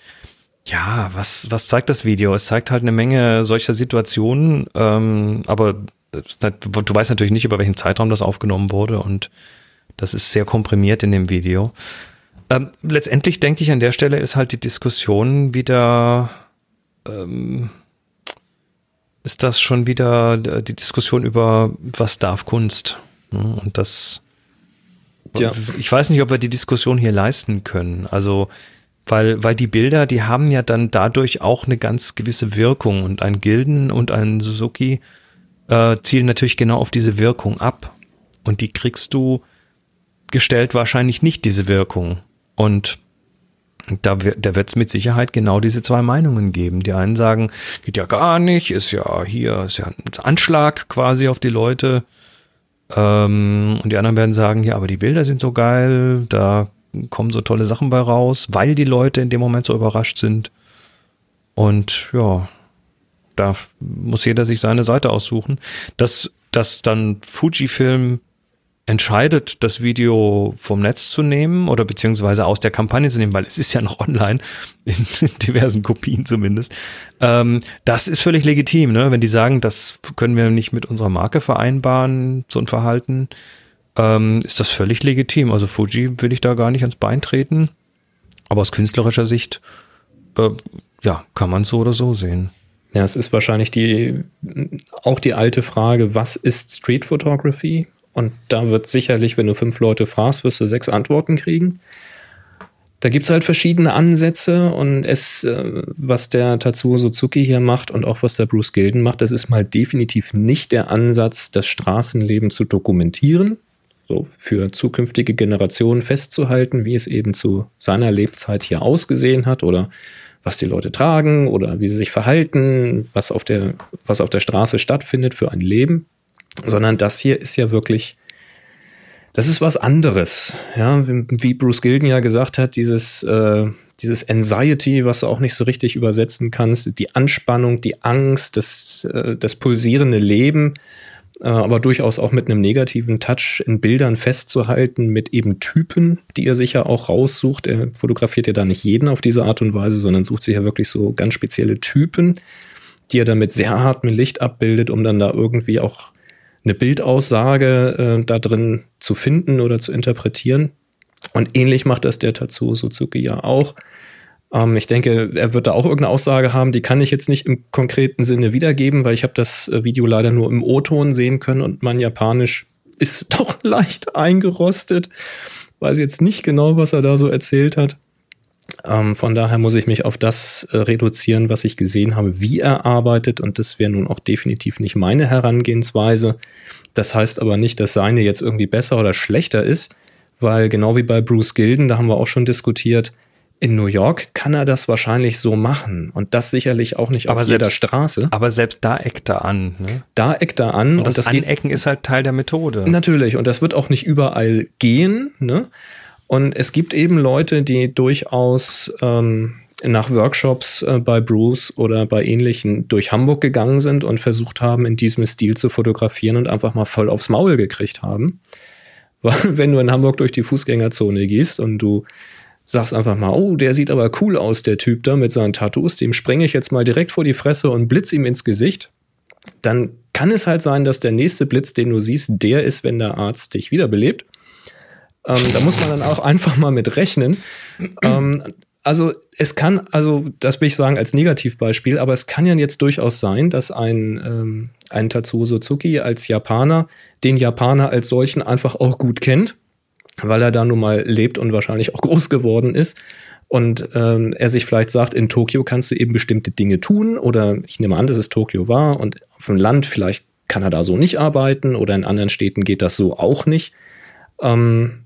ja, was, was zeigt das Video? Es zeigt halt eine Menge solcher Situationen, ähm, aber du weißt natürlich nicht, über welchen Zeitraum das aufgenommen wurde und das ist sehr komprimiert in dem Video. Ähm, letztendlich denke ich, an der Stelle ist halt die Diskussion wieder, ähm, ist das schon wieder die Diskussion über, was darf Kunst? Ne? Und das ja. Ich weiß nicht, ob wir die Diskussion hier leisten können. Also, weil, weil die Bilder, die haben ja dann dadurch auch eine ganz gewisse Wirkung und ein Gilden und ein Suzuki äh, zielen natürlich genau auf diese Wirkung ab. Und die kriegst du gestellt wahrscheinlich nicht diese Wirkung. Und da, da wird es mit Sicherheit genau diese zwei Meinungen geben. Die einen sagen, geht ja gar nicht, ist ja hier, ist ja ein Anschlag quasi auf die Leute. Ähm, und die anderen werden sagen, ja, aber die Bilder sind so geil, da kommen so tolle Sachen bei raus, weil die Leute in dem Moment so überrascht sind. Und ja, da muss jeder sich seine Seite aussuchen. Dass, dass dann Fujifilm entscheidet, das Video vom Netz zu nehmen oder beziehungsweise aus der Kampagne zu nehmen, weil es ist ja noch <laughs> online, in, diversen Kopien zumindest, ähm, das ist völlig legitim, ne? wenn die sagen, das können wir nicht mit unserer Marke vereinbaren, so ein Verhalten, ähm, ist das völlig legitim. Also Fuji will ich da gar nicht ans Bein treten, aber aus künstlerischer Sicht, äh, ja, kann man so oder so sehen. Ja, es ist wahrscheinlich die, auch die alte Frage, was ist Street Photography? Und da wird sicherlich, wenn du fünf Leute fragst, wirst du sechs Antworten kriegen. Da gibt es halt verschiedene Ansätze und es, äh, was der Tatsuo Suzuki hier macht und auch was der Bruce Gilden macht, das ist mal definitiv nicht der Ansatz, das Straßenleben zu dokumentieren, so für zukünftige Generationen festzuhalten, wie es eben zu seiner Lebzeit hier ausgesehen hat oder was die Leute tragen oder wie sie sich verhalten, was auf der, was auf der Straße stattfindet für ein Leben sondern das hier ist ja wirklich, das ist was anderes. Ja, wie Bruce Gilden ja gesagt hat, dieses, äh, dieses Anxiety, was du auch nicht so richtig übersetzen kannst, die Anspannung, die Angst, das, äh, das pulsierende Leben, äh, aber durchaus auch mit einem negativen Touch in Bildern festzuhalten, mit eben Typen, die er sich ja auch raussucht. Er fotografiert ja da nicht jeden auf diese Art und Weise, sondern sucht sich ja wirklich so ganz spezielle Typen, die er dann mit sehr hartem Licht abbildet, um dann da irgendwie auch eine Bildaussage äh, da drin zu finden oder zu interpretieren. Und ähnlich macht das der Tatsuo Suzuki ja auch. Ähm, ich denke, er wird da auch irgendeine Aussage haben, die kann ich jetzt nicht im konkreten Sinne wiedergeben, weil ich habe das äh, Video leider nur im O-Ton sehen können und mein Japanisch ist <laughs> doch leicht eingerostet. Weiß jetzt nicht genau, was er da so erzählt hat. Ähm, von daher muss ich mich auf das äh, reduzieren, was ich gesehen habe, wie er arbeitet. Und das wäre nun auch definitiv nicht meine Herangehensweise. Das heißt aber nicht, dass seine jetzt irgendwie besser oder schlechter ist, weil genau wie bei Bruce Gilden, da haben wir auch schon diskutiert, in New York kann er das wahrscheinlich so machen und das sicherlich auch nicht aber auf selbst, jeder Straße. Aber selbst da eckt er an. Ne? Da eckt er an und das, und das Anecken ist halt Teil der Methode. Natürlich und das wird auch nicht überall gehen. Ne? Und es gibt eben Leute, die durchaus ähm, nach Workshops äh, bei Bruce oder bei ähnlichen durch Hamburg gegangen sind und versucht haben, in diesem Stil zu fotografieren und einfach mal voll aufs Maul gekriegt haben. <laughs> Weil wenn du in Hamburg durch die Fußgängerzone gehst und du sagst einfach mal, oh, der sieht aber cool aus, der Typ da mit seinen Tattoos, dem springe ich jetzt mal direkt vor die Fresse und blitz ihm ins Gesicht, dann kann es halt sein, dass der nächste Blitz, den du siehst, der ist, wenn der Arzt dich wiederbelebt. Ähm, da muss man dann auch einfach mal mit rechnen. Ähm, also es kann, also das will ich sagen als Negativbeispiel, aber es kann ja jetzt durchaus sein, dass ein, ähm, ein Tatsuo Suzuki als Japaner den Japaner als solchen einfach auch gut kennt weil er da nun mal lebt und wahrscheinlich auch groß geworden ist. Und ähm, er sich vielleicht sagt, in Tokio kannst du eben bestimmte Dinge tun oder ich nehme an, dass es Tokio war und auf dem Land vielleicht kann er da so nicht arbeiten oder in anderen Städten geht das so auch nicht. Ähm,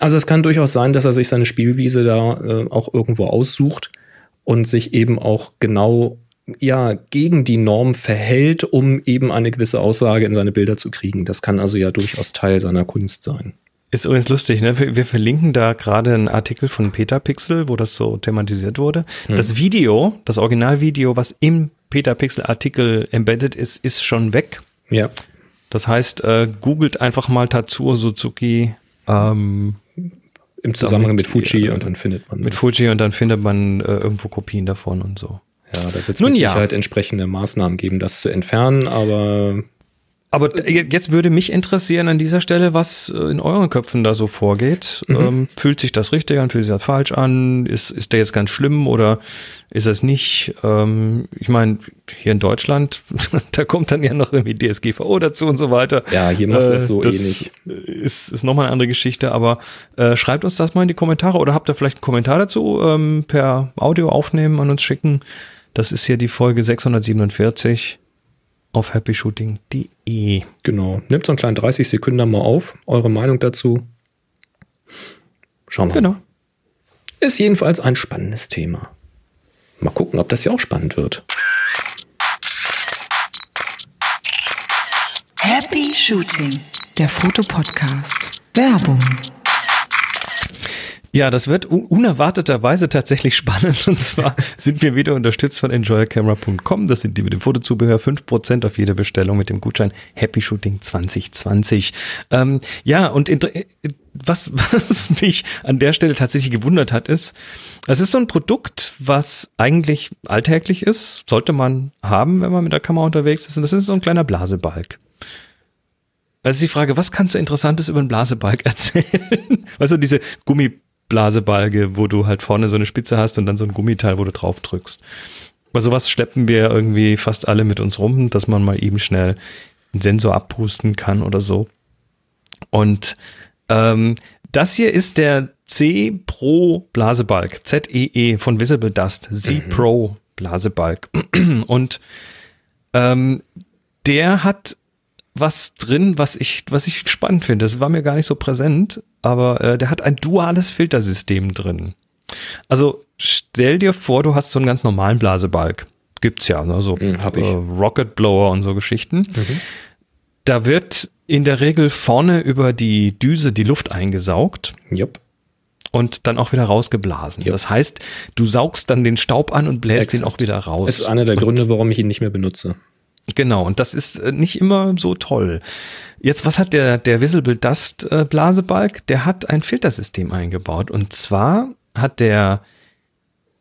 also es kann durchaus sein, dass er sich seine Spielwiese da äh, auch irgendwo aussucht und sich eben auch genau ja gegen die Norm verhält, um eben eine gewisse Aussage in seine Bilder zu kriegen. Das kann also ja durchaus Teil seiner Kunst sein. Ist übrigens lustig, ne? Wir, wir verlinken da gerade einen Artikel von Petapixel, wo das so thematisiert wurde. Hm. Das Video, das Originalvideo, was im Petapixel-Artikel embedded ist, ist schon weg. Ja. Das heißt, äh, googelt einfach mal Tatsuo Suzuki ähm, im Zusammenhang mit Fuji äh, und dann findet man mit das. Fuji und dann findet man äh, irgendwo Kopien davon und so. Ja, da wird es mit Sicherheit ja. entsprechende Maßnahmen geben, das zu entfernen, aber aber jetzt würde mich interessieren an dieser Stelle, was äh, in euren Köpfen da so vorgeht. Mhm. Ähm, fühlt sich das richtig an? Fühlt sich das falsch an? Ist, ist der jetzt ganz schlimm oder ist es nicht? Ähm, ich meine, hier in Deutschland, <laughs> da kommt dann ja noch irgendwie DSGVO dazu und so weiter. Ja, hier machst du es so äh, ähnlich. Ist, ist nochmal eine andere Geschichte, aber äh, schreibt uns das mal in die Kommentare oder habt ihr vielleicht einen Kommentar dazu ähm, per Audio aufnehmen, an uns schicken. Das ist hier die Folge 647 auf happyshooting.de. Genau. Nehmt so einen kleinen 30 Sekunden mal auf, eure Meinung dazu. Schauen wir genau. mal. Ist jedenfalls ein spannendes Thema. Mal gucken, ob das ja auch spannend wird. Happy Shooting, der Fotopodcast. Werbung. Ja, das wird unerwarteterweise tatsächlich <laughs> spannend. Und zwar sind wir wieder unterstützt von enjoycamera.com. Das sind die mit dem Fotozubehör. 5% auf jede Bestellung mit dem Gutschein Happy Shooting 2020. Ähm, ja, und äh, was, <laughs> was mich an der Stelle tatsächlich gewundert hat, ist, es ist so ein Produkt, was eigentlich alltäglich ist, sollte man haben, wenn man mit der Kamera unterwegs ist. Und das ist so ein kleiner Blasebalg. Also die Frage, was kannst du Interessantes über einen Blasebalg <laughs> erzählen? Weißt du, diese Gummi Blasebalge, wo du halt vorne so eine Spitze hast und dann so ein Gummiteil, wo du drauf drückst. Bei sowas schleppen wir irgendwie fast alle mit uns rum, dass man mal eben schnell einen Sensor abpusten kann oder so. Und ähm, das hier ist der C Pro Blasebalg, ZEE e von Visible Dust, Z mhm. Pro Blasebalg. Und ähm, der hat was drin, was ich, was ich spannend finde. Das war mir gar nicht so präsent, aber äh, der hat ein duales Filtersystem drin. Also stell dir vor, du hast so einen ganz normalen Blasebalg. Gibt's ja, ne? so mhm, äh, Rocket Blower und so Geschichten. Mhm. Da wird in der Regel vorne über die Düse die Luft eingesaugt. Yep. Und dann auch wieder rausgeblasen. Yep. Das heißt, du saugst dann den Staub an und bläst Exakt. ihn auch wieder raus. Das ist einer der Gründe, warum ich ihn nicht mehr benutze. Genau, und das ist äh, nicht immer so toll. Jetzt, was hat der, der Visible Dust äh, Blasebalg? Der hat ein Filtersystem eingebaut. Und zwar hat der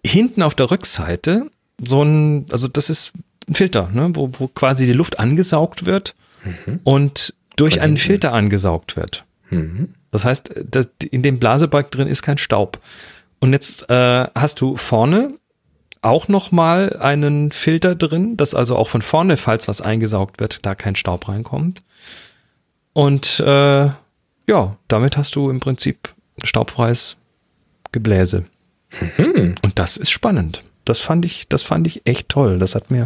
hinten auf der Rückseite so ein, also das ist ein Filter, ne, wo, wo quasi die Luft angesaugt wird mhm. und durch einen Filter angesaugt wird. Mhm. Das heißt, das, in dem Blasebalg drin ist kein Staub. Und jetzt äh, hast du vorne auch nochmal einen Filter drin, dass also auch von vorne, falls was eingesaugt wird, da kein Staub reinkommt. Und äh, ja, damit hast du im Prinzip staubfreies Gebläse. Und das ist spannend. Das fand ich, das fand ich echt toll. Das hat mir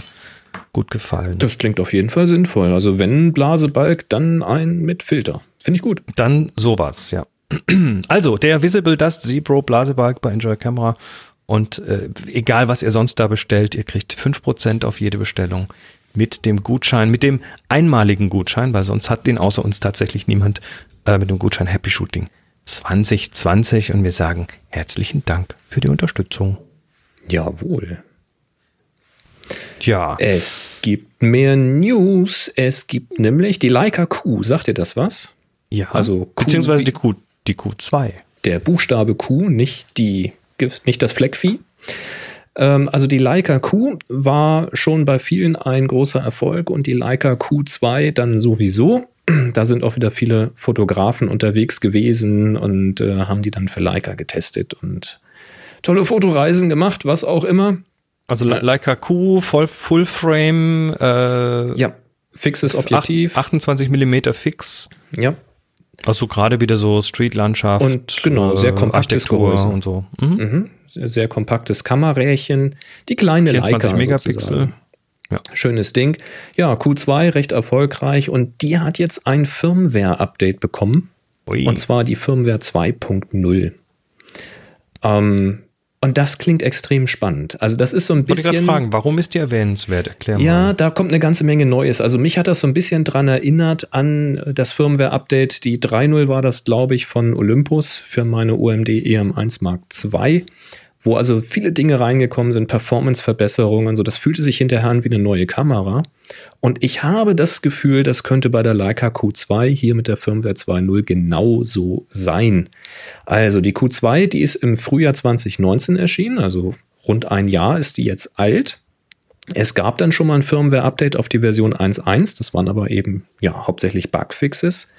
gut gefallen. Das klingt auf jeden Fall sinnvoll. Also wenn Blasebalg, dann ein mit Filter. Finde ich gut. Dann sowas, ja. <clears throat> Also, der Visible Dust Zebro Blasebalg bei Enjoy Camera. Und äh, egal, was ihr sonst da bestellt, ihr kriegt 5% auf jede Bestellung mit dem Gutschein, mit dem einmaligen Gutschein, weil sonst hat den außer uns tatsächlich niemand äh, mit dem Gutschein Happy Shooting 2020. Und wir sagen herzlichen Dank für die Unterstützung. Jawohl. Ja, Es gibt mehr News. Es gibt nämlich die Leica Q. Sagt ihr das was? ja. also Q beziehungsweise die Q, die Q2. der Buchstabe Q, nicht, die, nicht das Fleckvieh. Ähm, also die Leica Q war schon bei vielen ein großer Erfolg und die Leica Q2 dann sowieso. <clears throat> Da sind auch wieder viele Fotografen unterwegs gewesen und äh, haben die dann für Leica getestet und tolle Fotoreisen gemacht, was auch immer. Also Le- Leica Q, Voll, Full Frame, äh, Ja, fixes Objektiv. acht- 28 Millimeter fix. Ja, Also gerade wieder so Streetlandschaft. Und genau, sehr kompaktes Architektur Gehäuse. und so. Mhm. mhm. sehr, sehr kompaktes Kamerarächen. Die kleine 24 Leica Megapixel. sozusagen. Schönes Ding. Ja, Q2 recht erfolgreich und die hat jetzt ein Firmware-Update bekommen. Ui. Und zwar die Firmware 2.0. Ähm, und das klingt extrem spannend. Also das ist so ein Wollte ich gerade bisschen. fragen, warum ist die erwähnenswert? Erklär Ja, mal. da kommt eine ganze Menge Neues. Also mich hat das so ein bisschen dran erinnert an das Firmware-Update. Die 3.0 war das, glaube ich, von Olympus für meine OMD EM1 Mark II, wo also viele Dinge reingekommen sind, Performance-Verbesserungen. So, das fühlte sich hinterher an wie eine neue Kamera. Und ich habe das Gefühl, das könnte bei der Leica Q2 hier mit der Firmware 2.0 genauso sein. Also die Q2, die ist im Frühjahr 2019 erschienen, also rund ein Jahr ist die jetzt alt. Es gab dann schon mal ein Firmware-Update auf die Version 1.1, das waren aber eben ja hauptsächlich Bugfixes.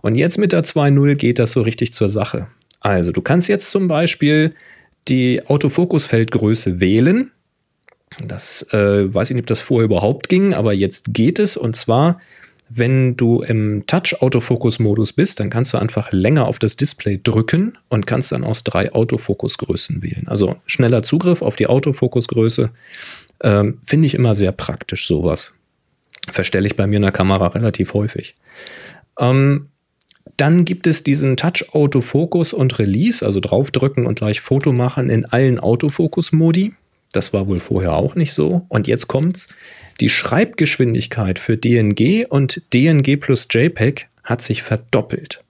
Und jetzt mit der 2.0 geht das so richtig zur Sache. Also du kannst jetzt zum Beispiel die Autofokusfeldgröße wählen. Das äh, weiß ich nicht, ob das vorher überhaupt ging, aber jetzt geht es. Und zwar, wenn du im Touch-Autofokus-Modus bist, dann kannst du einfach länger auf das Display drücken und kannst dann aus drei Autofokusgrößen wählen. Also schneller Zugriff auf die Autofokusgröße. Ähm, Finde ich immer sehr praktisch, sowas. Verstelle ich bei mir in der Kamera relativ häufig. Ähm, dann gibt es diesen Touch-Autofokus und Release, also draufdrücken und gleich Foto machen in allen Autofokus-Modi. Das war wohl vorher auch nicht so. Und jetzt kommt's. Die Schreibgeschwindigkeit für DNG und DNG plus JPEG hat sich verdoppelt.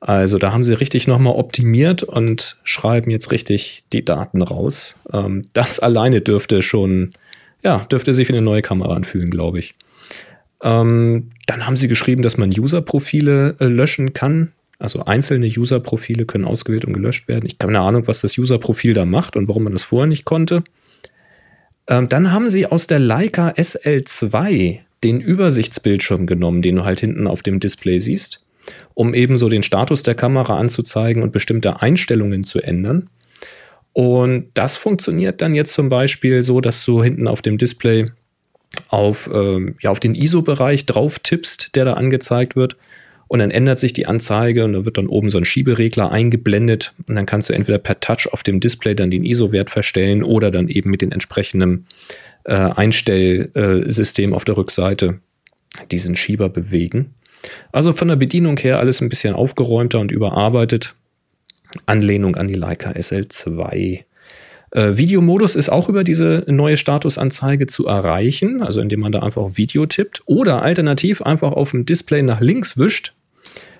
Also da haben sie richtig nochmal optimiert und schreiben jetzt richtig die Daten raus. Ähm, das alleine dürfte schon, ja, dürfte sich wie eine neue Kamera anfühlen, glaube ich. Ähm, dann haben sie geschrieben, dass man User-Profile äh, löschen kann. Also einzelne User-Profile können ausgewählt und gelöscht werden. Ich habe keine Ahnung, was das User-Profil da macht und warum man das vorher nicht konnte. Ähm, dann haben sie aus der Leica SL2 den Übersichtsbildschirm genommen, den du halt hinten auf dem Display siehst, um eben so den Status der Kamera anzuzeigen und bestimmte Einstellungen zu ändern. Und das funktioniert dann jetzt zum Beispiel so, dass du hinten auf dem Display auf, ähm, ja, auf den ISO-Bereich drauf tippst, der da angezeigt wird. Und dann ändert sich die Anzeige und da wird dann oben so ein Schieberegler eingeblendet. Und dann kannst du entweder per Touch auf dem Display dann den ISO-Wert verstellen oder dann eben mit den entsprechenden äh, Einstellsystem auf der Rückseite diesen Schieber bewegen. Also von der Bedienung her alles ein bisschen aufgeräumter und überarbeitet. Anlehnung an die Leica SL2. Äh, Videomodus ist auch über diese neue Statusanzeige zu erreichen, also indem man da einfach auf Video tippt oder alternativ einfach auf dem Display nach links wischt.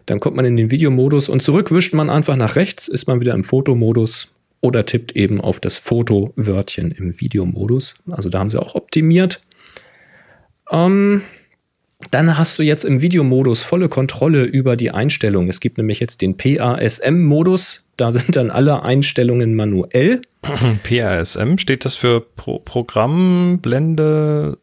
Dann kommt man in den Videomodus und zurück wischt man einfach nach rechts, ist man wieder im Fotomodus oder tippt eben auf das Fotowörtchen im Videomodus. Also da haben sie auch optimiert. Ähm, dann hast du jetzt im Videomodus volle Kontrolle über die Einstellung. Es gibt nämlich jetzt den PASM-Modus. Da sind dann alle Einstellungen manuell. <clears throat> PRSM, steht das für Pro Programm, Blende,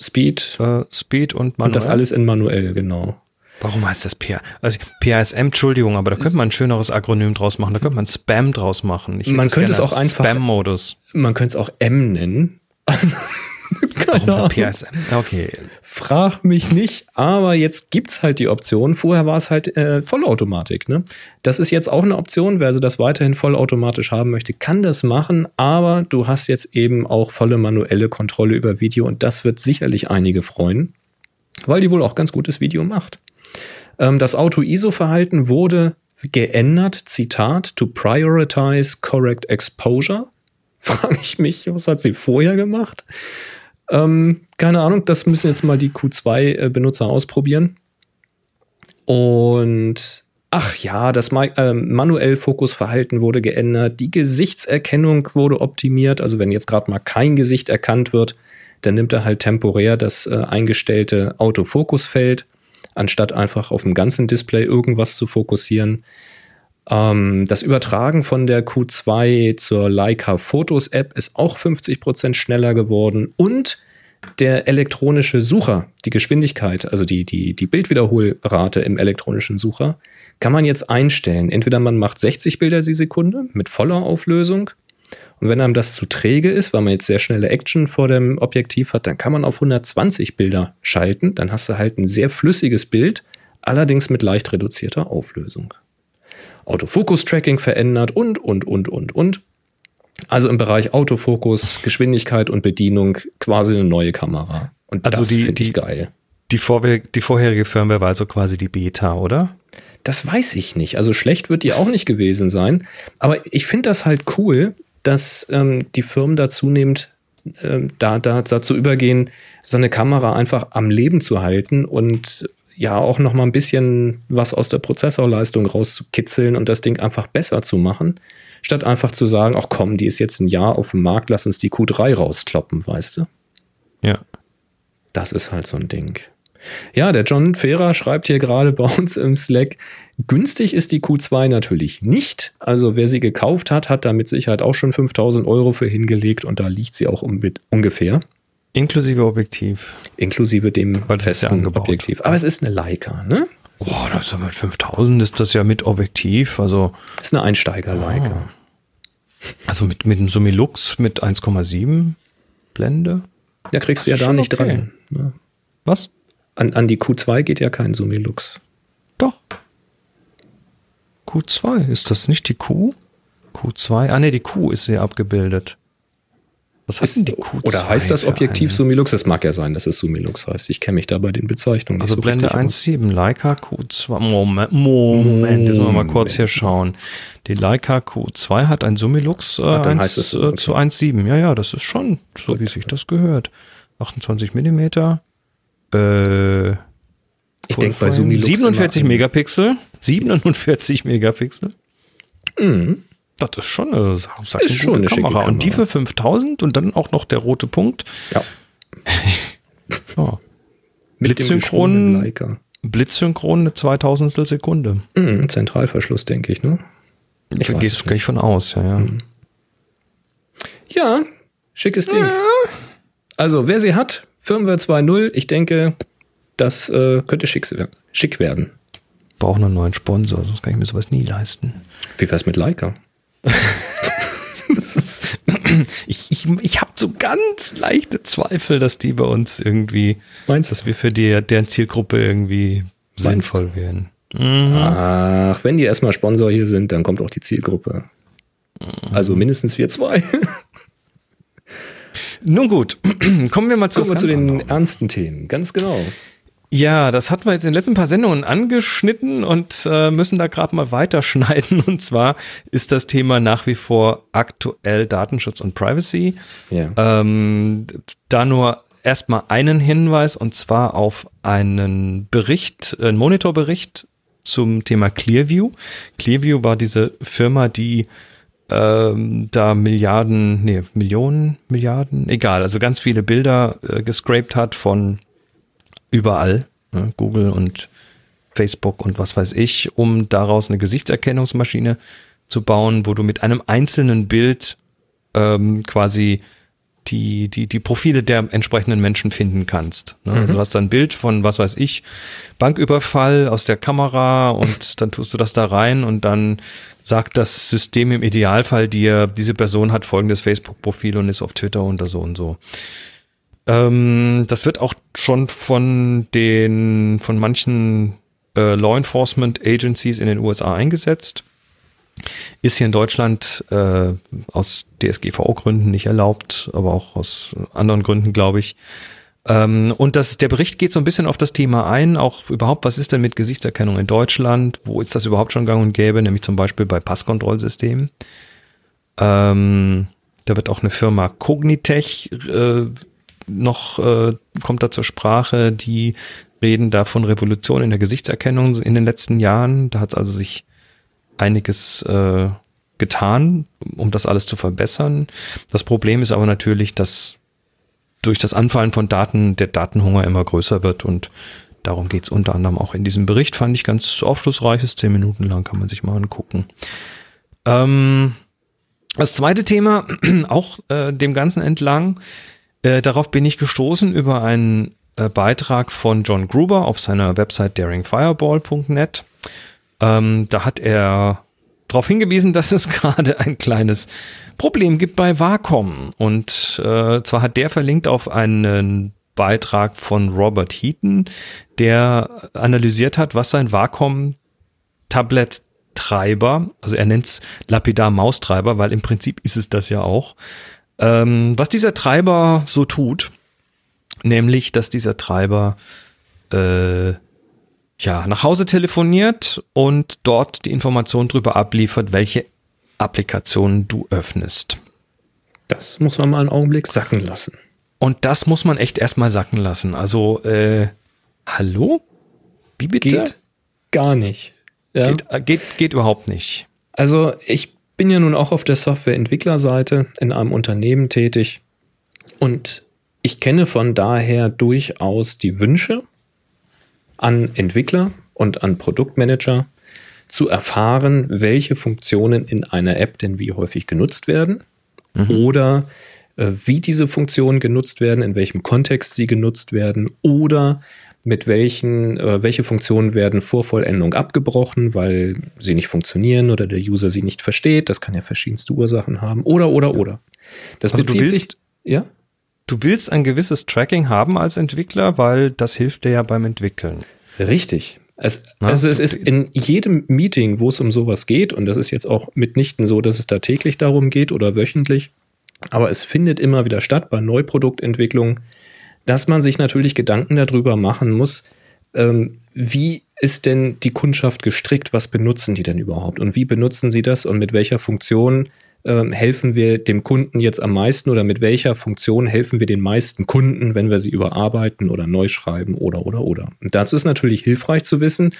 Speed äh, Speed und manuell? und das alles in manuell, genau. Warum heißt das PR? Also PRSM, Entschuldigung, aber da könnte man ein schöneres Akronym draus machen. Da könnte man Spam draus machen. Man könnte es auch einfach- Spam-Modus. Man könnte es auch M nennen. <laughs> <laughs> Warum PSM? Okay. Frag mich nicht, aber jetzt gibt's halt die Option. Vorher war es halt äh, Vollautomatik. Ne? Das ist jetzt auch eine Option. Wer also das weiterhin vollautomatisch haben möchte, kann das machen, aber du hast jetzt eben auch volle manuelle Kontrolle über Video und das wird sicherlich einige freuen, weil die wohl auch ganz gutes Video macht. Ähm, das Auto-ISO-Verhalten wurde geändert, Zitat, to prioritize correct exposure. <laughs> Frage ich mich, was hat sie vorher gemacht? Ähm, keine Ahnung, das müssen jetzt mal die Q2-Benutzer ausprobieren. Und ach ja, das äh, manuell Fokusverhalten wurde geändert, die Gesichtserkennung wurde optimiert. Also wenn jetzt gerade mal kein Gesicht erkannt wird, dann nimmt er halt temporär das äh, eingestellte Autofokusfeld, anstatt einfach auf dem ganzen Display irgendwas zu fokussieren. Ähm, das Übertragen von der Q2 zur Leica Fotos App ist auch 50% schneller geworden und der elektronische Sucher, die Geschwindigkeit, also die, die, die Bildwiederholrate im elektronischen Sucher, kann man jetzt einstellen. Entweder man macht 60 Bilder die Sekunde mit voller Auflösung. Und wenn einem das zu träge ist, weil man jetzt sehr schnelle Action vor dem Objektiv hat, dann kann man auf 120 Bilder schalten. Dann hast du halt ein sehr flüssiges Bild, allerdings mit leicht reduzierter Auflösung. Autofokus-Tracking verändert und, und, und, und, und. Also im Bereich Autofokus, Geschwindigkeit und Bedienung quasi eine neue Kamera. Und also das finde ich geil. Die, vorher, die vorherige Firmware war also quasi die Beta, oder? Das weiß ich nicht. Also schlecht wird die auch nicht gewesen sein. Aber ich finde das halt cool, dass ähm, die Firmen da zunehmend ähm, da, da, dazu übergehen, so eine Kamera einfach am Leben zu halten und ja auch noch mal ein bisschen was aus der Prozessorleistung rauszukitzeln und das Ding einfach besser zu machen, statt einfach zu sagen, ach komm, die ist jetzt ein Jahr auf dem Markt, lass uns die Q3 rauskloppen, weißt du? Ja. Das ist halt so ein Ding. Ja, der John Fehrer schreibt hier gerade bei uns im Slack, günstig ist die Q2 natürlich nicht. Also wer sie gekauft hat, hat da mit Sicherheit auch schon 5000 Euro für hingelegt und da liegt sie auch um, ungefähr. Inklusive Objektiv. Inklusive dem Weil festen ja Objektiv. Aber es ist eine Leica, ne? Boah, das mit 5000 ist das ja mit Objektiv, also. Das ist eine Einsteiger-Leica. Oh. Also mit, mit einem Summilux mit 1,7 Blende? Ja, kriegst du ja da nicht okay. dran. Ne? Was? An, an die Q2 geht ja kein Summilux. Doch. Q2, ist das nicht die Q? Q2? Ah ne, die Q ist sehr abgebildet. Was heißt denn die Q2? Oder heißt das Objektiv Sumilux? Das mag ja sein, dass es Sumilux heißt. Ich kenne mich da bei den Bezeichnungen also nicht so Blende 1.7, Leica Q2. Moment, Moment, jetzt müssen wir mal kurz hier schauen. Die Leica Q2 hat ein Sumilux äh, Ach, 1, es, äh, okay. zu 1.7. Ja, ja, das ist schon so, wie sich das gehört. 28 Millimeter. Äh, ich denke bei Sumilux 47 Megapixel. 47 Megapixel. Mhm. Das ist schon eine, ist schon eine Kamera. Kamera. Und die für 5000 und dann auch noch der rote Punkt. Ja. <laughs> ja. Blitzsynchron. Blitzsynchron eine 2000 Sekunde. Mhm, Zentralverschluss, denke ich, ne? Ich da gehst du von aus, ja, ja. Mhm. Ja, schickes Ding. Ja. Also, wer sie hat, Firmware 2.0, ich denke, das äh, könnte schick, schick werden. Brauchen einen neuen Sponsor, sonst kann ich mir sowas nie leisten. Wie wär's mit Leica? <laughs> ich ich, ich habe so ganz leichte Zweifel, dass die bei uns irgendwie, Meinst dass wir für die, deren Zielgruppe irgendwie Meinst sinnvoll werden. Mhm. Ach, wenn die erstmal Sponsor hier sind, dann kommt auch die Zielgruppe. Mhm. Also mindestens wir zwei. Nun gut, <clears throat> kommen wir mal zu, Kommen wir zu den anderen. ernsten Themen. Ganz genau. Ja, das hatten wir jetzt in den letzten paar Sendungen angeschnitten und äh, müssen da gerade mal weiterschneiden. <laughs> Und zwar ist das Thema nach wie vor aktuell Datenschutz und Privacy. Ja. Ähm, da nur erstmal einen Hinweis und zwar auf einen Bericht, einen Monitorbericht zum Thema Clearview. Clearview war diese Firma, die ähm, da Milliarden, nee, Millionen, Milliarden, egal, also ganz viele Bilder äh, gescraped hat von überall, ne, Google und Facebook und was weiß ich, um daraus eine Gesichtserkennungsmaschine zu bauen, wo du mit einem einzelnen Bild ähm, quasi die, die, die Profile der entsprechenden Menschen finden kannst. Ne? Also mhm. Also du hast dann ein Bild von, was weiß ich, Banküberfall aus der Kamera und <laughs> dann tust du das da rein und dann sagt das System im Idealfall dir, diese Person hat folgendes Facebook-Profil und ist auf Twitter und so und so. Ähm, das wird auch schon von den, von manchen äh, Law Enforcement Agencies in den USA eingesetzt. Ist hier in Deutschland äh, aus DSGVO-Gründen nicht erlaubt, aber auch aus anderen Gründen, glaube ich. Ähm, und das, der Bericht geht so ein bisschen auf das Thema ein, auch überhaupt, was ist denn mit Gesichtserkennung in Deutschland? Wo ist das überhaupt schon gang und gäbe? Nämlich zum Beispiel bei Passkontrollsystemen. Ähm, da wird auch eine Firma Cognitech äh, noch, äh, kommt da zur Sprache, die reden da von Revolution in der Gesichtserkennung in den letzten Jahren. Da hat es also sich einiges äh, getan, um das alles zu verbessern. Das Problem ist aber natürlich, dass durch das Anfallen von Daten der Datenhunger immer größer wird und darum geht es unter anderem auch in diesem Bericht. Fand ich ganz aufschlussreiches, zehn Minuten lang kann man sich mal angucken. Ähm, das zweite Thema, <clears throat> auch äh, dem Ganzen entlang, äh, darauf bin ich gestoßen über einen äh, Beitrag von John Gruber auf seiner Website daringfireball.net. Ähm, da hat er darauf hingewiesen, <laughs> dass es gerade ein kleines Problem gibt bei Wacom. Und äh, zwar hat der verlinkt auf einen Beitrag von Robert Heaton, der analysiert hat, was sein Wacom-Tablet-Treiber, also er nennt es lapidar Maustreiber, weil im Prinzip ist es das ja auch, ähm, was dieser Treiber so tut, nämlich, dass dieser Treiber äh, ja, nach Hause telefoniert und dort die Information darüber abliefert, welche Applikationen du öffnest. Das muss man mal einen Augenblick sacken lassen. Und das muss man echt erstmal sacken lassen. Also, äh, hallo? Wie bitte? Geht gar nicht. Ja. Geht, äh, geht, geht überhaupt nicht. Also, ich bin ja nun auch auf der Softwareentwicklerseite in einem Unternehmen tätig und ich kenne von daher durchaus die Wünsche an Entwickler und an Produktmanager zu erfahren, welche Funktionen in einer App denn wie häufig genutzt werden mhm. oder äh, wie diese Funktionen genutzt werden, in welchem Kontext sie genutzt werden oder mit welchen, äh, welche Funktionen werden vor Vollendung abgebrochen, weil sie nicht funktionieren oder der User sie nicht versteht. Das kann ja verschiedenste Ursachen haben. Oder, oder, oder. Das also bezieht willst, sich, ja? Du willst ein gewisses Tracking haben als Entwickler, weil das hilft dir ja beim Entwickeln. Richtig. Es, also es ist in jedem Meeting, wo es um sowas geht, und das ist jetzt auch mitnichten so, dass es da täglich darum geht oder wöchentlich, aber es findet immer wieder statt bei Neuproduktentwicklung, dass man sich natürlich Gedanken darüber machen muss, ähm, wie ist denn die Kundschaft gestrickt? Was benutzen die denn überhaupt? Und wie benutzen sie das und mit welcher Funktion ähm, helfen wir dem Kunden jetzt am meisten oder mit welcher Funktion helfen wir den meisten Kunden, wenn wir sie überarbeiten oder neu schreiben oder oder oder. Und dazu ist natürlich hilfreich zu wissen,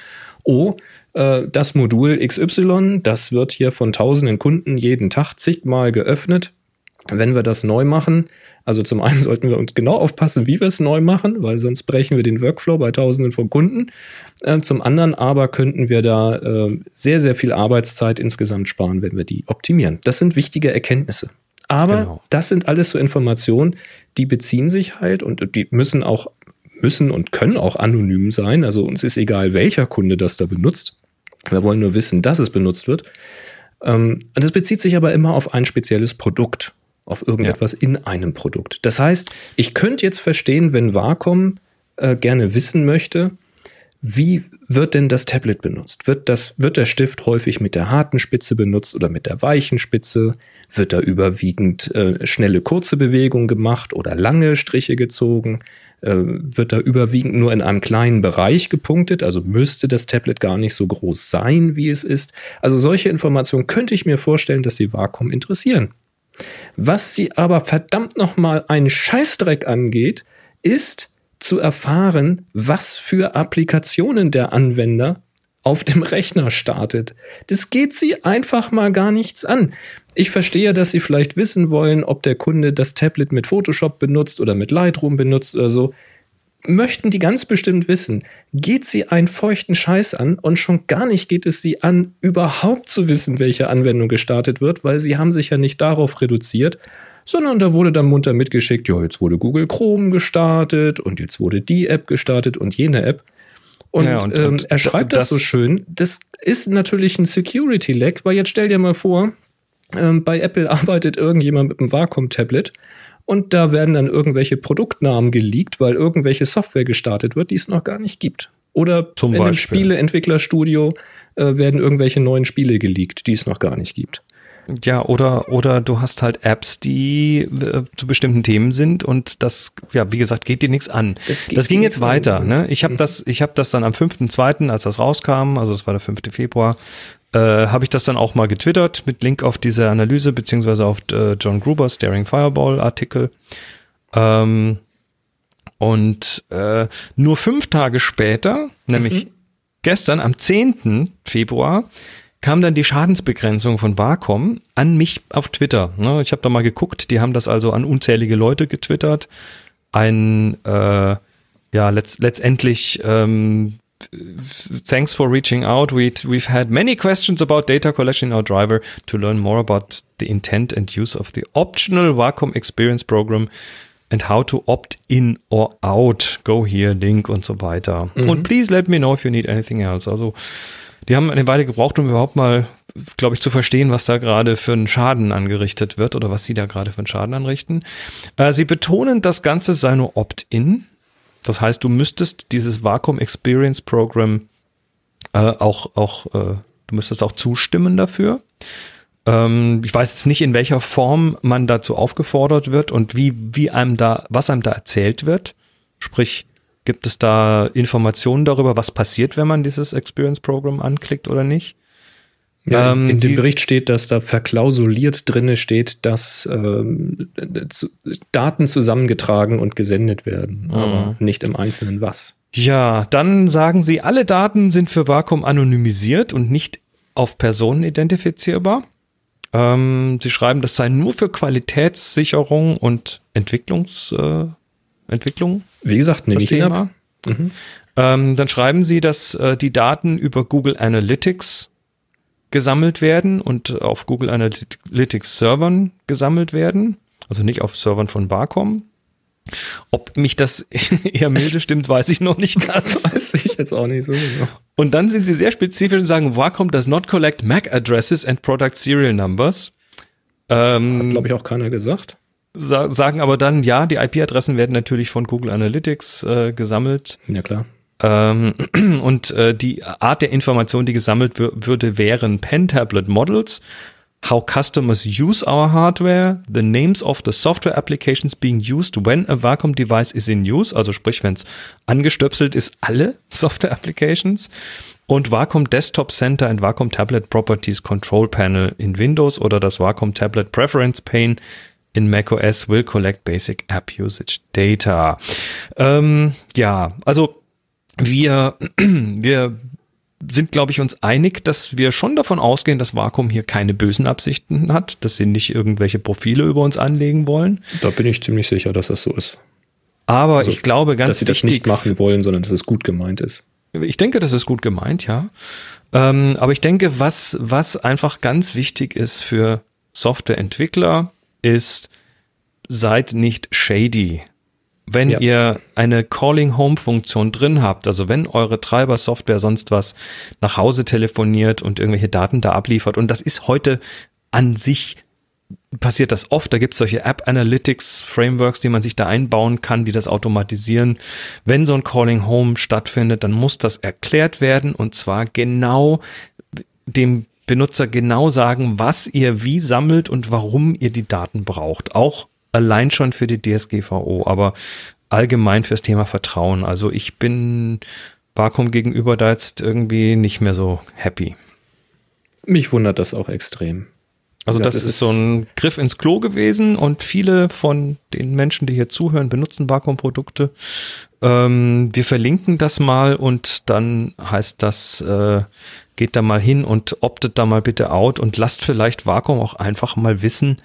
oh, äh, das Modul XY, das wird hier von tausenden Kunden jeden Tag zigmal geöffnet wenn wir das neu machen, also zum einen <laughs> sollten wir uns genau aufpassen, wie wir es neu machen, weil sonst brechen wir den Workflow bei Tausenden von Kunden. Äh, zum anderen aber könnten wir da äh, sehr, sehr viel Arbeitszeit insgesamt sparen, wenn wir die optimieren. Das sind wichtige Erkenntnisse. Aber genau. das sind alles so Informationen, die beziehen sich halt und die müssen auch müssen und können auch anonym sein. Also uns ist egal, welcher Kunde das da benutzt. Wir wollen nur wissen, dass es benutzt wird. Ähm, und das bezieht sich aber immer auf ein spezielles Produkt auf irgendetwas ja. in einem Produkt. Das heißt, ich könnte jetzt verstehen, wenn Wacom äh, gerne wissen möchte, wie wird denn das Tablet benutzt? Wird, das, wird der Stift häufig mit der harten Spitze benutzt oder mit der weichen Spitze? Wird da überwiegend äh, schnelle, kurze Bewegungen gemacht oder lange Striche gezogen? Äh, wird da überwiegend nur in einem kleinen Bereich gepunktet? Also müsste das Tablet gar nicht so groß sein, wie es ist? Also solche Informationen könnte ich mir vorstellen, dass sie Vakuum interessieren. Was sie aber verdammt nochmal einen Scheißdreck angeht, ist zu erfahren, was für Applikationen der Anwender auf dem Rechner startet. Das geht sie einfach mal gar nichts an. Ich verstehe, dass sie vielleicht wissen wollen, ob der Kunde das Tablet mit Photoshop benutzt oder mit Lightroom benutzt oder so möchten die ganz bestimmt wissen, geht sie einen feuchten Scheiß an und schon gar nicht geht es sie an, überhaupt zu wissen, welche Anwendung gestartet wird, weil sie haben sich ja nicht darauf reduziert, sondern da wurde dann munter mitgeschickt, ja, jetzt wurde Google Chrome gestartet und jetzt wurde die App gestartet und jene App. Und, ja, und, ähm, er schreibt das, das, so schön. Das ist natürlich ein Security-Lag, weil jetzt stell dir mal vor, ähm, bei Apple arbeitet irgendjemand mit einem Wacom-Tablet und da werden dann irgendwelche Produktnamen geleakt, weil irgendwelche Software gestartet wird, die es noch gar nicht gibt. Oder Zum in einem. Spieleentwicklerstudio äh, werden irgendwelche neuen Spiele geleakt, die es noch gar nicht gibt. Ja, oder, oder du hast halt Apps, die äh, zu bestimmten Themen sind und das, ja, wie gesagt, geht dir nichts an. Das Das, ging jetzt an. weiter. Ne? Ich habe das, ich habe das dann am 5.2., als das rauskam, also es war der 5. Februar, äh, habe ich das dann auch mal getwittert mit Link auf diese Analyse, beziehungsweise auf äh, John Gruber's Daring Fireball Artikel. Ähm, und äh, nur fünf Tage später, nämlich gestern am 10. Februar, kam dann die Schadensbegrenzung von Wacom an mich auf Twitter. Ne? Ich habe da mal geguckt, die haben das also an unzählige Leute getwittert. Ein, äh, ja, letzt, letztendlich, ähm, thanks for reaching out. We, we've had many questions about data collection in our driver to learn more about the intent and use of the optional Wacom Experience Program and how to opt in or out. Go here, Link und so weiter. Und please let me know if you need anything else. Also, die haben eine Weile gebraucht, um überhaupt mal, glaube ich, zu verstehen, was da gerade für einen Schaden angerichtet wird oder was sie da gerade für einen Schaden anrichten. Äh, sie betonen, das Ganze sei nur Opt-in. Das heißt, du müsstest dieses Vacuum Experience Program äh, auch, auch äh, du müsstest auch zustimmen dafür. Ähm, ich weiß jetzt nicht, in welcher Form man dazu aufgefordert wird und wie, wie einem da, was einem da erzählt wird. Sprich, gibt es da Informationen darüber, was passiert, wenn man dieses Experience Program anklickt oder nicht? Ja, Ähm, in dem Bericht steht, dass da verklausuliert drinne steht, dass ähm, zu, Daten zusammengetragen und gesendet werden, aber nicht im Einzelnen was. Ja, dann sagen sie, alle Daten sind für Vakuum anonymisiert und nicht auf Personen identifizierbar. Ähm, sie schreiben, das sei nur für Qualitätssicherung und Entwicklungs, äh, Entwicklung Wie gesagt, nehme das ich Thema. Mhm. Ähm, dann schreiben sie, dass äh, die Daten über Google Analytics gesammelt werden und auf Google Analytics Servern gesammelt werden. Also nicht auf Servern von Wacom. Ob mich das <laughs> eher milde stimmt, weiß ich noch nicht ganz. <laughs> Weiß ich jetzt auch nicht so genau. Und dann sind sie sehr spezifisch und sagen, Wacom does not collect MAC addresses and product serial numbers. Ähm, Glaube ich auch keiner gesagt. sa sagen aber dann, ja, die IP-Adressen werden natürlich von Google Analytics äh, gesammelt. Ja, klar. Ähm, <clears throat> und äh, die Art der Information, die gesammelt wür- würde, wären Pen-Tablet Models, how customers use our hardware, the names of the software applications being used when a Wacom device is in use, also sprich, wenn es angestöpselt ist, alle <laughs> Software Applications und Wacom Desktop Center and Wacom Tablet Properties Control Panel in Windows oder das Wacom Tablet Preference Pane in macOS will collect basic app usage data. Ähm, ja, also wir, <clears throat> wir sind, glaube ich, uns einig, dass wir schon davon ausgehen, dass Wacom hier keine bösen Absichten hat, dass sie nicht irgendwelche Profile über uns anlegen wollen. Da bin ich ziemlich sicher, dass das so ist. Aber Also, ich glaube ganz dass sie das wichtig, nicht machen wollen, sondern dass es gut gemeint ist. Ich denke, das ist gut gemeint, ja. Ähm, aber ich denke, was, was einfach ganz wichtig ist für Softwareentwickler, ist, seid nicht shady. Wenn Ja. ihr eine Calling Home Funktion drin habt, also wenn eure Treiber-Software sonst was nach Hause telefoniert und irgendwelche Daten da abliefert, und das ist heute an sich passiert das oft. Da gibt es solche App Analytics Frameworks, die man sich da einbauen kann, die das automatisieren. Wenn so ein Calling Home stattfindet, dann muss das erklärt werden und zwar genau dem Benutzer genau sagen, was ihr wie sammelt und warum ihr die Daten braucht. Auch allein schon für die DSGVO, aber allgemein fürs Thema Vertrauen. Also ich bin Wacom gegenüber da jetzt irgendwie nicht mehr so happy. Mich wundert das auch extrem. Also das, das ist ist- so ein Griff ins Klo gewesen und viele von den Menschen, die hier zuhören, benutzen Vakuum-Produkte. Ähm, wir verlinken das mal und dann heißt das, äh, geht da mal hin und optet da mal bitte out und lasst vielleicht Vakuum auch einfach mal wissen,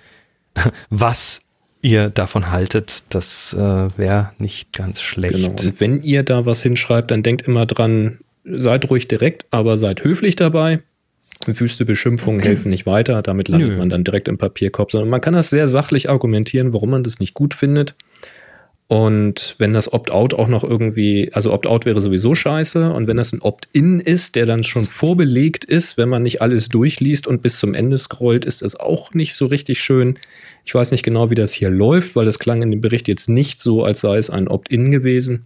<laughs> was ihr davon haltet. Das äh, wäre nicht ganz schlecht. Genau. Und wenn ihr da was hinschreibt, dann denkt immer dran, seid ruhig direkt, aber seid höflich dabei. Wüste Beschimpfungen helfen nicht weiter, damit landet Nö. man dann direkt im Papierkorb, sondern man kann das sehr sachlich argumentieren, warum man das nicht gut findet. Und wenn das Opt-out auch noch irgendwie, also Opt-out wäre sowieso scheiße. Und wenn das ein Opt-in ist, der dann schon vorbelegt ist, wenn man nicht alles durchliest und bis zum Ende scrollt, ist das auch nicht so richtig schön. Ich weiß nicht genau, wie das hier läuft, weil das klang in dem Bericht jetzt nicht so, als sei es ein Opt-in gewesen.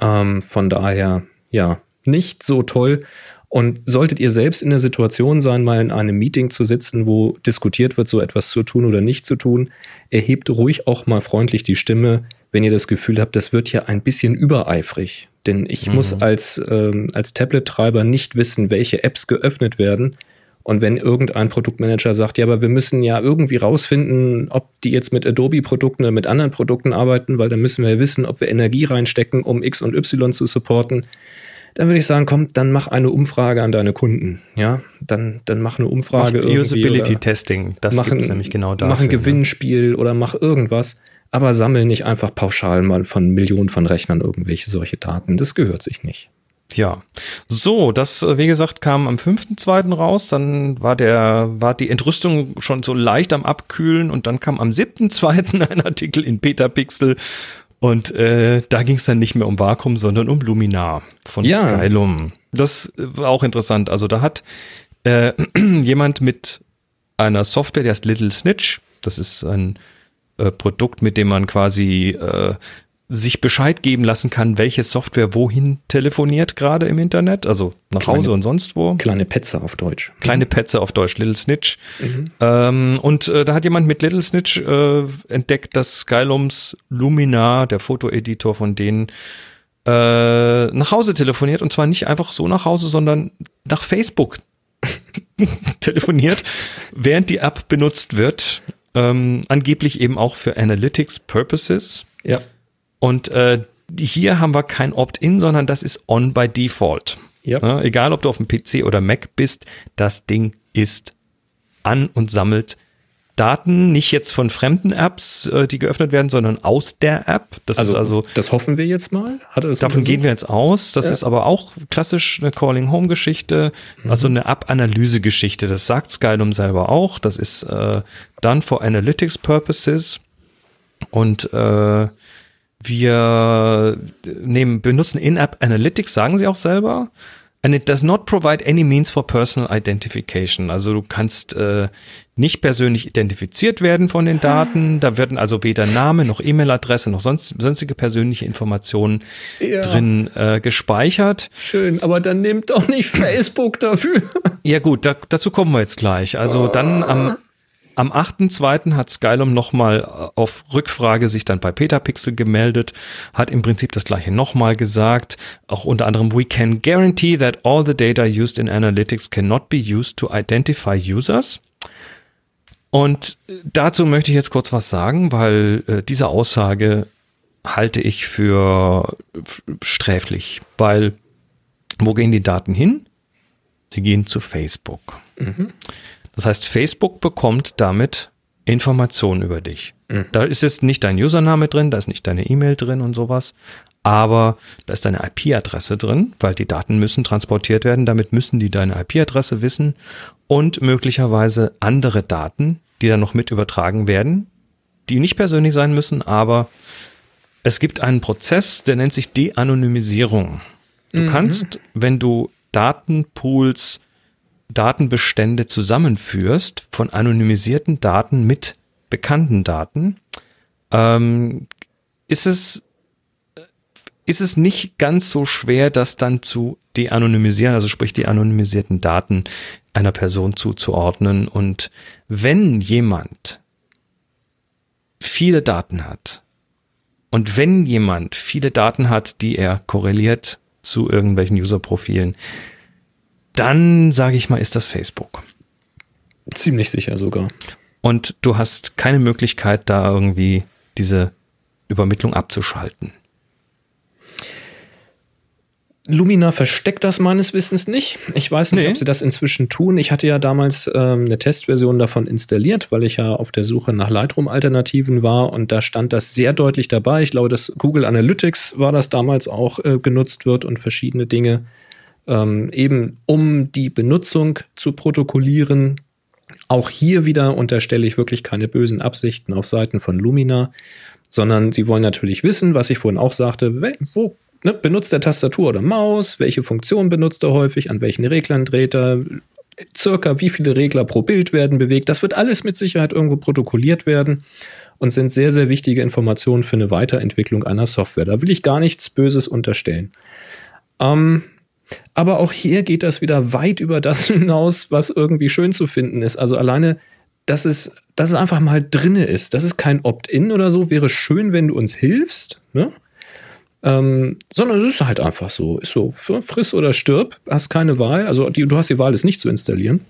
Ähm, von daher, ja, nicht so toll. Und solltet ihr selbst in der Situation sein, mal in einem Meeting zu sitzen, wo diskutiert wird, so etwas zu tun oder nicht zu tun, erhebt ruhig auch mal freundlich die Stimme, wenn ihr das Gefühl habt, das wird hier ein bisschen übereifrig. Denn ich mhm. muss als, ähm, als Tablet-Treiber nicht wissen, welche Apps geöffnet werden. Und wenn irgendein Produktmanager sagt, ja, aber wir müssen ja irgendwie rausfinden, ob die jetzt mit Adobe-Produkten oder mit anderen Produkten arbeiten, weil dann müssen wir ja wissen, ob wir Energie reinstecken, um X und Y zu supporten dann würde ich sagen, komm, dann mach eine Umfrage an deine Kunden. Ja, dann, dann mach eine Umfrage. Mach Usability Testing, das ein, nämlich genau dafür. Mach ein Gewinnspiel ja. oder mach irgendwas, aber sammel nicht einfach pauschal mal von Millionen von Rechnern irgendwelche solche Daten. Das gehört sich nicht. Ja, so, das, äh, wie gesagt, kam am 5.2. raus, dann war der, war die Entrüstung schon so leicht am Abkühlen und dann kam am 7.2. <laughs> ein Artikel in Petapixel, und äh, da ging es dann nicht mehr um Vakuum, sondern um Luminar von ja. Skylum. Das war auch interessant. Also da hat äh, <clears throat> jemand mit einer Software, der heißt Little Snitch. Das ist ein äh, Produkt, mit dem man quasi äh, sich Bescheid geben lassen kann, welche Software wohin telefoniert gerade im Internet, also nach kleine, Hause und sonst wo. Kleine Petze auf Deutsch. Kleine Petze auf Deutsch, Little Snitch. Mhm. Ähm, und äh, da hat jemand mit Little Snitch äh, entdeckt, dass Skylums Luminar, der Fotoeditor von denen, äh, nach Hause telefoniert und zwar nicht einfach so nach Hause, sondern nach Facebook <laughs> telefoniert, während die App benutzt wird. Ähm, angeblich eben auch für Analytics Purposes. Ja. Und äh, hier haben wir kein Opt-in, sondern das ist on by default. Ja. Ja, egal, ob du auf dem PC oder Mac bist, das Ding ist an und sammelt Daten, nicht jetzt von fremden Apps, äh, die geöffnet werden, sondern aus der App. Das also, ist also das hoffen wir jetzt mal. davon gehen wir jetzt aus. Das ja. ist aber auch klassisch eine Calling Home Geschichte, mhm. also eine App-Analyse Geschichte. Das sagt Skylum selber auch. Das ist äh, done for Analytics Purposes und äh, wir nehmen, benutzen In-App Analytics, sagen sie auch selber. And it does not provide any means for personal identification. Also du kannst äh, nicht persönlich identifiziert werden von den Daten. <laughs> Da werden also weder Name noch E-Mail-Adresse noch sonst, sonstige persönliche Informationen ja. drin äh, gespeichert. Schön, aber dann nimmt doch nicht <clears throat> Facebook dafür. Ja gut, da, dazu kommen wir jetzt gleich. Also dann am am 8.2. hat Skylum nochmal äh, auf Rückfrage sich dann bei Petapixel gemeldet, hat im Prinzip das gleiche nochmal gesagt, auch unter anderem, we can guarantee that all the data used in analytics cannot be used to identify users. Und dazu möchte ich jetzt kurz was sagen, weil äh, diese Aussage halte ich für sträflich, weil wo gehen die Daten hin? Sie gehen zu Facebook. Mhm. Das heißt, Facebook bekommt damit Informationen über dich. Mhm. Da ist jetzt nicht dein Username drin, da ist nicht deine E-Mail drin und sowas, aber da ist deine IP-Adresse drin, weil die Daten müssen transportiert werden. Damit müssen die deine IP-Adresse wissen und möglicherweise andere Daten, die dann noch mit übertragen werden, die nicht persönlich sein müssen, aber es gibt einen Prozess, der nennt sich De-Anonymisierung. Du mhm. kannst, wenn du Datenpools Datenbestände zusammenführst von anonymisierten Daten mit bekannten Daten, ähm, ist es ist es nicht ganz so schwer, das dann zu de-anonymisieren, also sprich die anonymisierten Daten einer Person zuzuordnen. Und wenn jemand viele Daten hat und wenn jemand viele Daten hat, die er korreliert zu irgendwelchen User-Profilen, dann sage ich mal, ist das Facebook. Ziemlich sicher sogar. Und du hast keine Möglichkeit, da irgendwie diese Übermittlung abzuschalten. Lumina versteckt das meines Wissens nicht. Ich weiß nicht, nee. ob sie das inzwischen tun. Ich hatte ja damals ähm, eine Testversion davon installiert, weil ich ja auf der Suche nach Lightroom-Alternativen war und da stand das sehr deutlich dabei. Ich glaube, dass Google Analytics war das damals auch äh, genutzt wird und verschiedene Dinge ähm, eben um die Benutzung zu protokollieren. Auch hier wieder unterstelle ich wirklich keine bösen Absichten auf Seiten von Lumina, sondern sie wollen natürlich wissen, was ich vorhin auch sagte, wo ne, benutzt er Tastatur oder Maus, welche Funktion benutzt er häufig, an welchen Reglern dreht er, circa wie viele Regler pro Bild werden bewegt. Das wird alles mit Sicherheit irgendwo protokolliert werden und sind sehr, sehr wichtige Informationen für eine Weiterentwicklung einer Software. Da will ich gar nichts Böses unterstellen. Ähm, aber auch hier geht das wieder weit über das <laughs> hinaus, was irgendwie schön zu finden ist. Also alleine, dass es, dass es einfach mal drinne ist. Das ist kein Opt-in oder so. Wäre schön, wenn du uns hilfst. Ne? Ähm, sondern es ist halt einfach so. Ist so, friss oder stirb, hast keine Wahl. Also die, du hast die Wahl, es nicht zu installieren.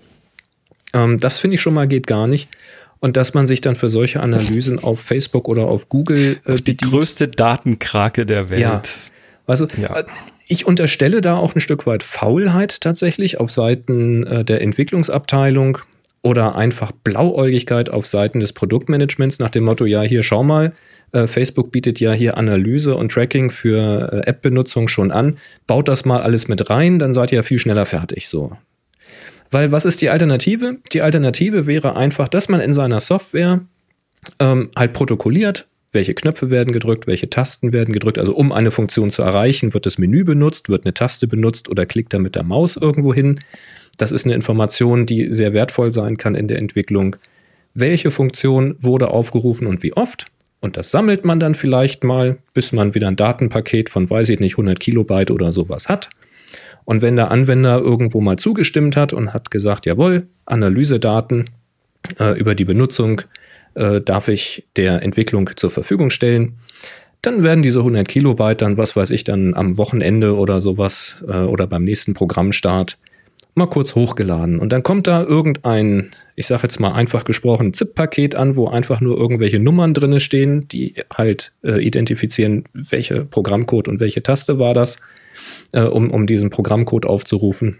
Ähm, das finde ich schon mal geht gar nicht. Und dass man sich dann für solche Analysen auf Facebook oder auf Google äh, die größte Datenkrake der Welt. Ja. Also, ja. Ich unterstelle da auch ein Stück weit Faulheit tatsächlich auf Seiten äh, der Entwicklungsabteilung oder einfach Blauäugigkeit auf Seiten des Produktmanagements nach dem Motto, ja, hier schau mal, äh, Facebook bietet ja hier Analyse und Tracking für äh, App-Benutzung schon an. Baut das mal alles mit rein, dann seid ihr ja viel schneller fertig. So. Weil was ist die Alternative? Die Alternative wäre einfach, dass man in seiner Software ähm, halt protokolliert, welche Knöpfe werden gedrückt, welche Tasten werden gedrückt. Also um eine Funktion zu erreichen, wird das Menü benutzt, wird eine Taste benutzt oder klickt da mit der Maus irgendwo hin. Das ist eine Information, die sehr wertvoll sein kann in der Entwicklung. Welche Funktion wurde aufgerufen und wie oft? Und das sammelt man dann vielleicht mal, bis man wieder ein Datenpaket von, weiß ich nicht, 100 Kilobyte oder sowas hat. Und wenn der Anwender irgendwo mal zugestimmt hat und hat gesagt, jawohl, Analysedaten äh, über die Benutzung äh, darf ich der Entwicklung zur Verfügung stellen, dann werden diese 100 Kilobyte dann, was weiß ich, dann am Wochenende oder sowas äh, oder beim nächsten Programmstart mal kurz hochgeladen. Und dann kommt da irgendein, ich sage jetzt mal einfach gesprochen, ZIP-Paket an, wo einfach nur irgendwelche Nummern drin stehen, die halt äh, identifizieren, welche Programmcode und welche Taste war das, äh, um, um diesen Programmcode aufzurufen.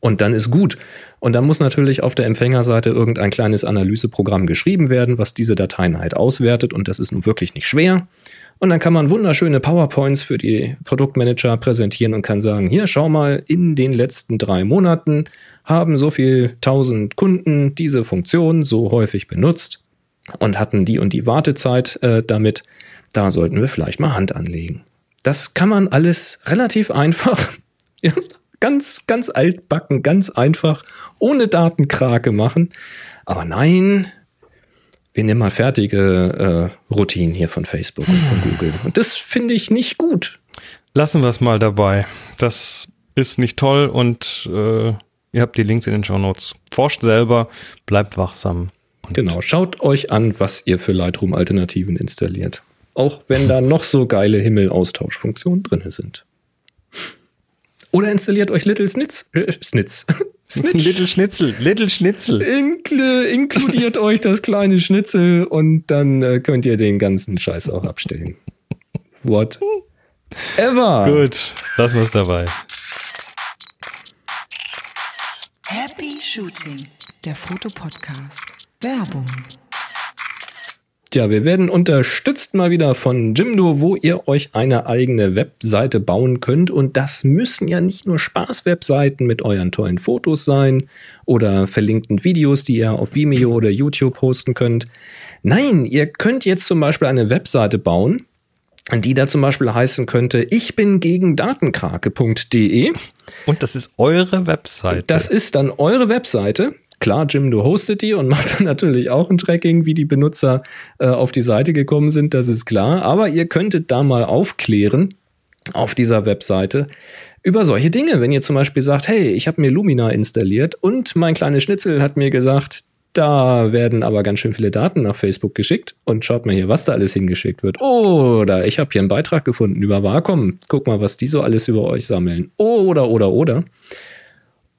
Und dann ist gut. Und dann muss natürlich auf der Empfängerseite irgendein kleines Analyseprogramm geschrieben werden, was diese Dateien halt auswertet. Und das ist nun wirklich nicht schwer. Und dann kann man wunderschöne PowerPoints für die Produktmanager präsentieren und kann sagen, hier schau mal, in den letzten drei Monaten haben so viel tausend Kunden diese Funktion so häufig benutzt und hatten die und die Wartezeit äh, damit. Da sollten wir vielleicht mal Hand anlegen. Das kann man alles relativ einfach, <laughs> ganz, ganz altbacken, ganz einfach, ohne Datenkrake machen. Aber nein, wir nehmen mal fertige äh, Routinen hier von Facebook und von hm. Google. Und das finde ich nicht gut. Lassen wir es mal dabei. Das ist nicht toll und äh, ihr habt die Links in den Show Notes. Forscht selber, bleibt wachsam. Genau, schaut euch an, was ihr für Lightroom-Alternativen installiert. Auch wenn da noch so geile Himmel-Austauschfunktionen drin sind. Oder installiert euch Little Snitz, äh, Snitz, <laughs> Snitch. Little Schnitzel, Little Schnitzel. Inkl inkludiert <laughs> euch das kleine Schnitzel und dann äh, könnt ihr den ganzen Scheiß auch abstellen. What? Ever. Gut, lassen wir es dabei. Happy Shooting, der Fotopodcast. Werbung. Tja, wir werden unterstützt mal wieder von Jimdo, wo ihr euch eine eigene Webseite bauen könnt. Und das müssen ja nicht nur Spaß-Webseiten mit euren tollen Fotos sein oder verlinkten Videos, die ihr auf Vimeo oder YouTube posten könnt. Nein, ihr könnt jetzt zum Beispiel eine Webseite bauen, die da zum Beispiel heißen könnte, ich bin gegen datenkrake.de. Und das ist eure Webseite. Das ist dann eure Webseite. Klar, Jim, du hostet die und <laughs> macht dann natürlich auch ein Tracking, wie die Benutzer äh, auf die Seite gekommen sind, das ist klar. Aber ihr könntet da mal aufklären auf dieser Webseite über solche Dinge. Wenn ihr zum Beispiel sagt, hey, ich habe mir Lumina installiert und mein kleines Schnitzel hat mir gesagt, da werden aber ganz schön viele Daten nach Facebook geschickt und schaut mal hier, was da alles hingeschickt wird. Oder ich habe hier einen Beitrag gefunden über Wacom. Guck mal, was die so alles über euch sammeln. Oder, oder, oder.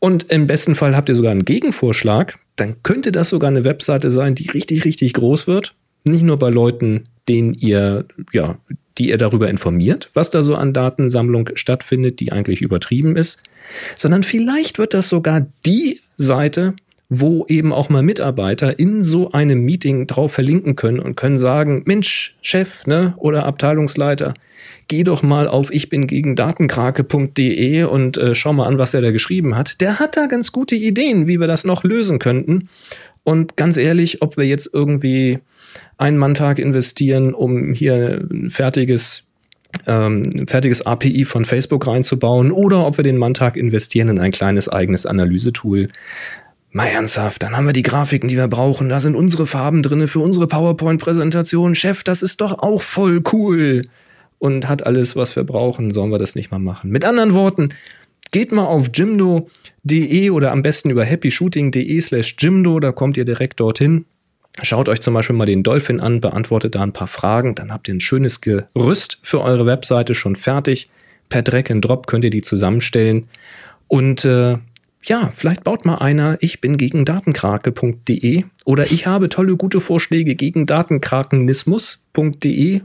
Und im besten Fall habt ihr sogar einen Gegenvorschlag. Dann könnte das sogar eine Webseite sein, die richtig, richtig groß wird. Nicht nur bei Leuten, denen ihr, ja, die ihr darüber informiert, was da so an Datensammlung stattfindet, die eigentlich übertrieben ist, sondern vielleicht wird das sogar die Seite, wo eben auch mal Mitarbeiter in so einem Meeting drauf verlinken können und können sagen, Mensch, Chef, ne, oder Abteilungsleiter, geh doch mal auf ich bin gegen datenkrake.de und äh, schau mal an, was er da geschrieben hat. Der hat da ganz gute Ideen, wie wir das noch lösen könnten. Und ganz ehrlich, ob wir jetzt irgendwie einen Manntag investieren, um hier ein fertiges ähm, fertiges API von Facebook reinzubauen oder ob wir den Manntag investieren in ein kleines eigenes Analysetool. Mal ernsthaft, dann haben wir die Grafiken, die wir brauchen. Da sind unsere Farben drinne für unsere PowerPoint-Präsentation. Chef, das ist doch auch voll cool. Und hat alles, was wir brauchen. Sollen wir das nicht mal machen? Mit anderen Worten, geht mal auf jimdo.de oder am besten über happyshooting.de slash jimdo. Da kommt ihr direkt dorthin. Schaut euch zum Beispiel mal den Dolphin an, beantwortet da ein paar Fragen. Dann habt ihr ein schönes Gerüst für eure Webseite schon fertig. Per Drag and Drop könnt ihr die zusammenstellen. Und äh, ja, vielleicht baut mal einer, ich bin gegen datenkrake.de oder ich habe tolle gute Vorschläge gegen datenkrakenismus.de.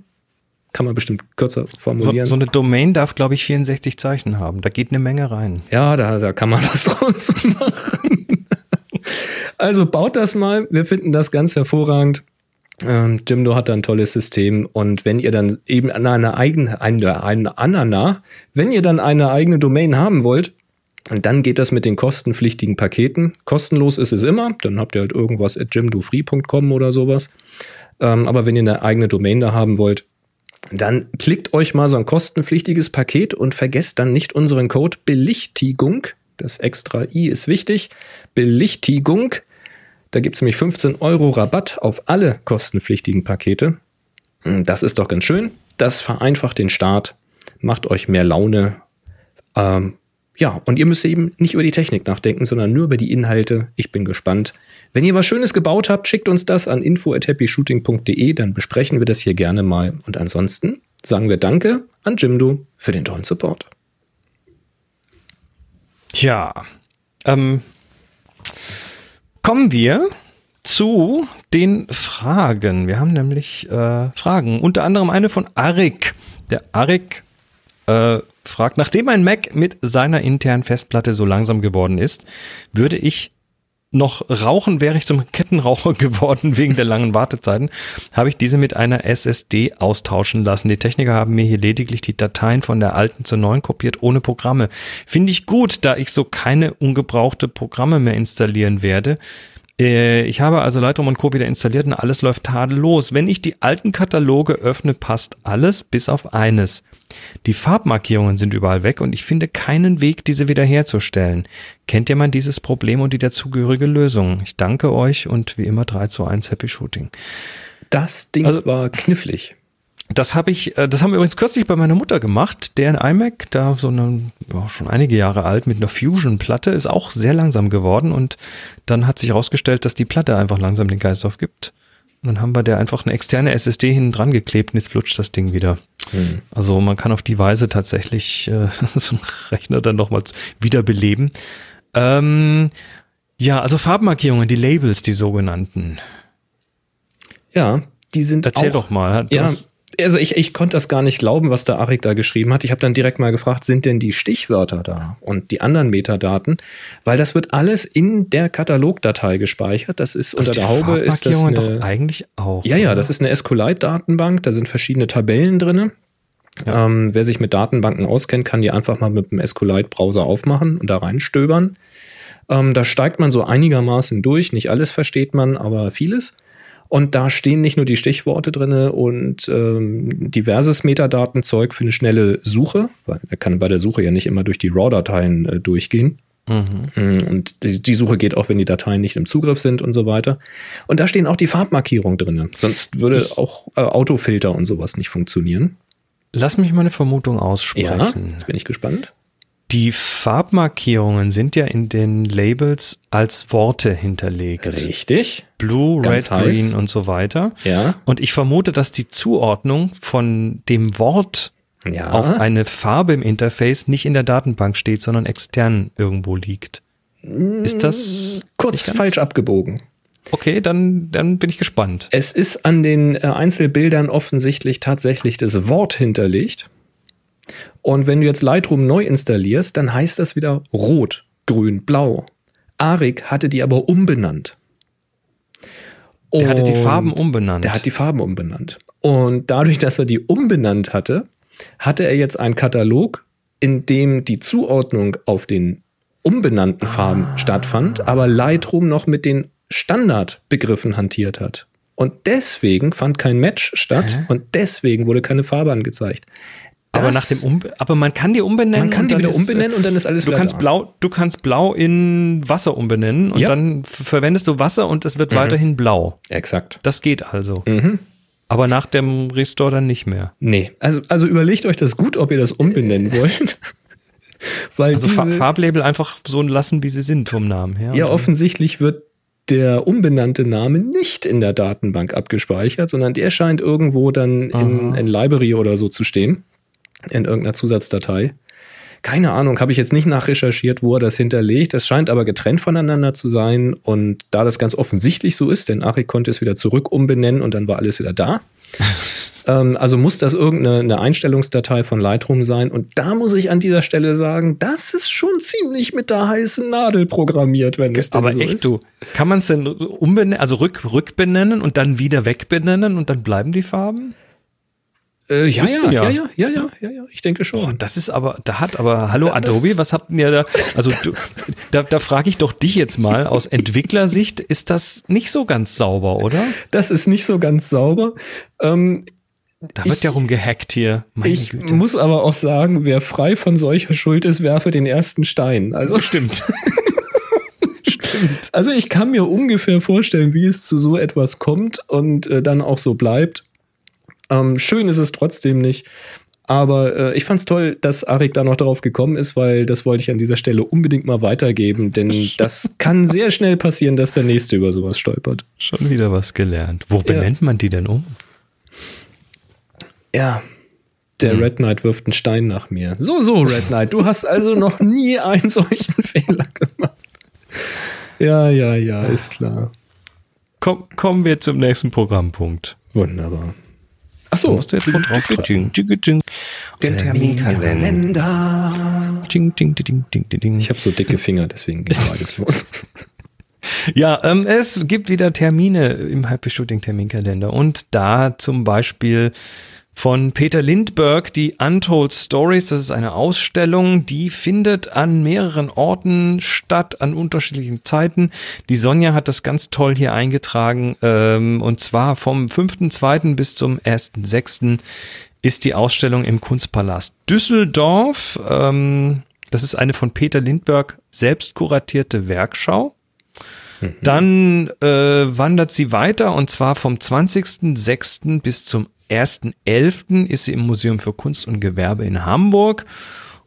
Kann man bestimmt kürzer formulieren. So, so eine Domain darf, glaube ich, 64 Zeichen haben. Da geht eine Menge rein. Ja, da, da kann man <laughs> was draus machen. also baut das mal. Wir finden das ganz hervorragend. Ähm, Jimdo hat da ein tolles System und wenn ihr dann eben an eine eigene, eine, eine Anana, wenn ihr dann eine eigene Domain haben wollt, dann geht das mit den kostenpflichtigen Paketen. Kostenlos ist es immer. Dann habt ihr halt irgendwas at jimdofree.com oder sowas. Ähm, aber wenn ihr eine eigene Domain da haben wollt, dann klickt euch mal so ein kostenpflichtiges Paket und vergesst dann nicht unseren Code Belichtigung. Das extra i ist wichtig. Belichtigung. Da gibt es nämlich 15 Euro Rabatt auf alle kostenpflichtigen Pakete. Das ist doch ganz schön. Das vereinfacht den Start, macht euch mehr Laune. Ähm, ja, und ihr müsst eben nicht über die Technik nachdenken, sondern nur über die Inhalte. Ich bin gespannt. Wenn ihr was Schönes gebaut habt, schickt uns das an info@happyshooting.de, dann besprechen wir das hier gerne mal. Und ansonsten sagen wir Danke an Jimdo für den tollen Support. Tja, ähm, kommen wir zu den Fragen. Wir haben nämlich äh, Fragen, unter anderem eine von Arik. Der Arik äh, fragt, nachdem ein Mac mit seiner internen Festplatte so langsam geworden ist, würde ich noch rauchen, wäre ich zum Kettenraucher <laughs> geworden wegen der langen Wartezeiten, habe ich diese mit einer SSD austauschen lassen. Die Techniker haben mir hier lediglich die Dateien von der alten zur neuen kopiert, ohne Programme. Finde ich gut, da ich so keine ungebrauchte Programme mehr installieren werde. Äh, ich habe also Lightroom und Co. wieder installiert und alles läuft tadellos. Wenn ich die alten Kataloge öffne, passt alles bis auf eines. Die Farbmarkierungen sind überall weg und ich finde keinen Weg, diese wiederherzustellen. Kennt ihr mal dieses Problem und die dazugehörige Lösung? Ich danke euch und wie immer 3 zu 1 Happy Shooting. Das Ding also, war knifflig. Das habe ich, äh, das haben wir übrigens kürzlich bei meiner Mutter gemacht. Deren iMac, da so eine, ja, schon einige Jahre alt mit einer Fusion-Platte, ist auch sehr langsam geworden und dann hat sich herausgestellt, dass die Platte einfach langsam den Geist aufgibt. Und dann haben wir der einfach eine externe SSD hinten dran geklebt und jetzt flutscht das Ding wieder. Mhm. Also man kann auf die Weise tatsächlich äh, <laughs> so einen Rechner dann nochmals wiederbeleben. Ähm, ja, also Farbmarkierungen, die Labels, die sogenannten. Ja, die sind Erzähl auch, doch mal. Ja, also ich, ich konnte das gar nicht glauben, was der Arik da geschrieben hat. Ich habe dann direkt mal gefragt, sind denn die Stichwörter da und die anderen Metadaten? Weil das wird alles in der Katalogdatei gespeichert. Das ist also unter der Haube ist das eine, doch eigentlich auch. Ja, ja, das ist eine SQLite-Datenbank. Da sind verschiedene Tabellen drin. Ja. Ähm, wer sich mit Datenbanken auskennt, kann die einfach mal mit dem SQLite-Browser aufmachen und da reinstöbern. Ähm, da steigt man so einigermaßen durch. Nicht alles versteht man, aber vieles. Und da stehen nicht nur die Stichworte drin und ähm, diverses Metadatenzeug für eine schnelle Suche, weil er kann bei der Suche ja nicht immer durch die RAW-Dateien äh, durchgehen. Mhm. Und die, Suche geht auch, wenn die Dateien nicht im Zugriff sind und so weiter. Und da stehen auch die Farbmarkierungen drin. Sonst würde ich auch äh, Autofilter und sowas nicht funktionieren. Lass mich mal eine Vermutung aussprechen. Ja, jetzt bin ich gespannt. Die Farbmarkierungen sind ja in den Labels als Worte hinterlegt. Richtig. Blue, Ganz Red, heiß. Green und so weiter. Ja. Und ich vermute, dass die Zuordnung von dem Wort ja. auf eine Farbe im Interface nicht in der Datenbank steht, sondern extern irgendwo liegt. Ist das kurz falsch abgebogen? Okay, dann, dann bin ich gespannt. Es ist an den äh, Einzelbildern offensichtlich tatsächlich das Wort hinterlegt. Und wenn du jetzt Lightroom neu installierst, dann heißt das wieder rot, grün, blau. Arik hatte die aber umbenannt. Und der hatte die Farben umbenannt. Der hat die Farben umbenannt. Und dadurch, dass er die umbenannt hatte, hatte er jetzt einen Katalog, in dem die Zuordnung auf den umbenannten Farben ah. stattfand, aber Lightroom noch mit den Standardbegriffen hantiert hat. Und deswegen fand kein Match statt und deswegen wurde keine Farbe angezeigt. Aber nach dem aber man kann die umbenennen. Man kann die wieder ist, umbenennen und dann ist alles Du wieder kannst da. blau, du kannst blau in Wasser umbenennen und Ja. dann verwendest du Wasser und es wird weiterhin blau. Exakt. Das geht also. Mhm. Aber nach dem Restore dann nicht mehr. Nee, also, also überlegt euch das gut, ob ihr das umbenennen wollt. <laughs> Weil Also diese, Fa Farblabel einfach so lassen, wie sie sind vom Namen her. ja, offensichtlich wird der umbenannte Name nicht in der Datenbank abgespeichert, sondern der scheint irgendwo dann in, in Library oder so zu stehen, in irgendeiner Zusatzdatei. Keine Ahnung, habe ich jetzt nicht nachrecherchiert, wo er das hinterlegt. Das scheint aber getrennt voneinander zu sein. Und da das ganz offensichtlich so ist, denn Arik konnte es wieder zurück umbenennen und dann war alles wieder da. <laughs> ähm, also muss das irgendeine eine Einstellungsdatei von Lightroom sein. Und da muss ich an dieser Stelle sagen, das ist schon ziemlich mit der heißen Nadel programmiert, wenn es denn aber so echt, ist. du, kann man es denn umbenennen, also rück, rückbenennen und dann wieder wegbenennen und dann bleiben die Farben? Äh, ja, ja, ja. ja, ja, ja, ja, ja, ja, ich denke schon. Oh, das ist aber, da hat aber, hallo das Adobe, was habt ihr da? Also du, da, da frage ich doch dich jetzt mal, aus Entwicklersicht ist das nicht so ganz sauber, oder? Das ist nicht so ganz sauber. Ähm, Da wird Ich- ja rumgehackt hier. Meine ich Güte. muss aber auch sagen, wer frei von solcher Schuld ist, werfe den ersten Stein. Also Stimmt. <laughs> Also ich kann mir ungefähr vorstellen, wie es zu so etwas kommt und äh, dann auch so bleibt. Ähm, schön ist es trotzdem nicht. Aber äh, ich fand es toll, dass Arik da noch drauf gekommen ist, weil das wollte ich an dieser Stelle unbedingt mal weitergeben, denn <laughs> das kann sehr schnell passieren, dass der Nächste über sowas stolpert. Schon wieder was gelernt. Wo benennt man die denn um? Ja. Der Red Knight wirft einen Stein nach mir. So, so, Red <laughs> Knight, du hast also noch nie einen solchen <laughs> Fehler gemacht. Ja, ja, ja, ist klar. Komm, kommen wir zum nächsten Programmpunkt. Wunderbar. Ach so, Musst du jetzt drauf drücken. Den Terminkalender. Ding, ding, ding, ding, ding, ding. Ich habe so dicke Finger, deswegen geht <laughs> beides los. Ja, ähm, es gibt wieder Termine im Happy Shooting Terminkalender und da zum Beispiel von Peter Lindbergh die Untold Stories. Das ist eine Ausstellung, die findet an mehreren Orten statt, an unterschiedlichen Zeiten. Die Sonja hat das ganz toll hier eingetragen ähm, und zwar vom 5.2. bis zum 1.6. ist die Ausstellung im Kunstpalast Düsseldorf. Ähm, das ist eine von Peter Lindbergh selbst kuratierte Werkschau. Dann äh, wandert sie weiter und zwar vom 20.06. bis zum 1.11. ist sie im Museum für Kunst und Gewerbe in Hamburg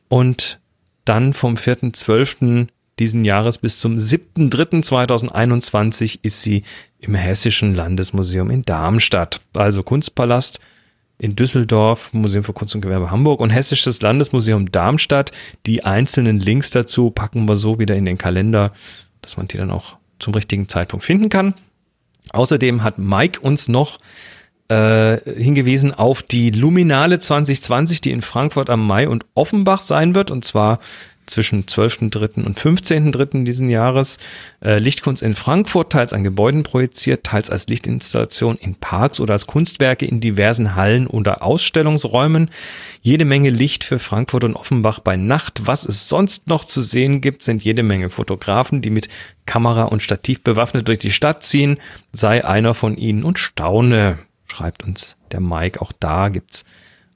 und dann vom 4.12. diesen Jahres bis zum 7.3.2021 ist sie im Hessischen Landesmuseum in Darmstadt. Also Kunstpalast in Düsseldorf, Museum für Kunst und Gewerbe Hamburg und Hessisches Landesmuseum Darmstadt. Die einzelnen Links dazu packen wir so wieder in den Kalender, dass man die dann auch zum richtigen Zeitpunkt finden kann. Außerdem hat Mike uns noch äh, hingewiesen auf die Luminale 2020, die in Frankfurt am Mai und Offenbach sein wird, und zwar zwischen 12.3. und 15.3. diesen Jahres. Äh, Lichtkunst in Frankfurt, teils an Gebäuden projiziert, teils als Lichtinstallation in Parks oder als Kunstwerke in diversen Hallen oder Ausstellungsräumen. Jede Menge Licht für Frankfurt und Offenbach bei Nacht. Was es sonst noch zu sehen gibt, sind jede Menge Fotografen, die mit Kamera und Stativ bewaffnet durch die Stadt ziehen. Sei einer von ihnen und staune, schreibt uns der Mike. Auch da gibt's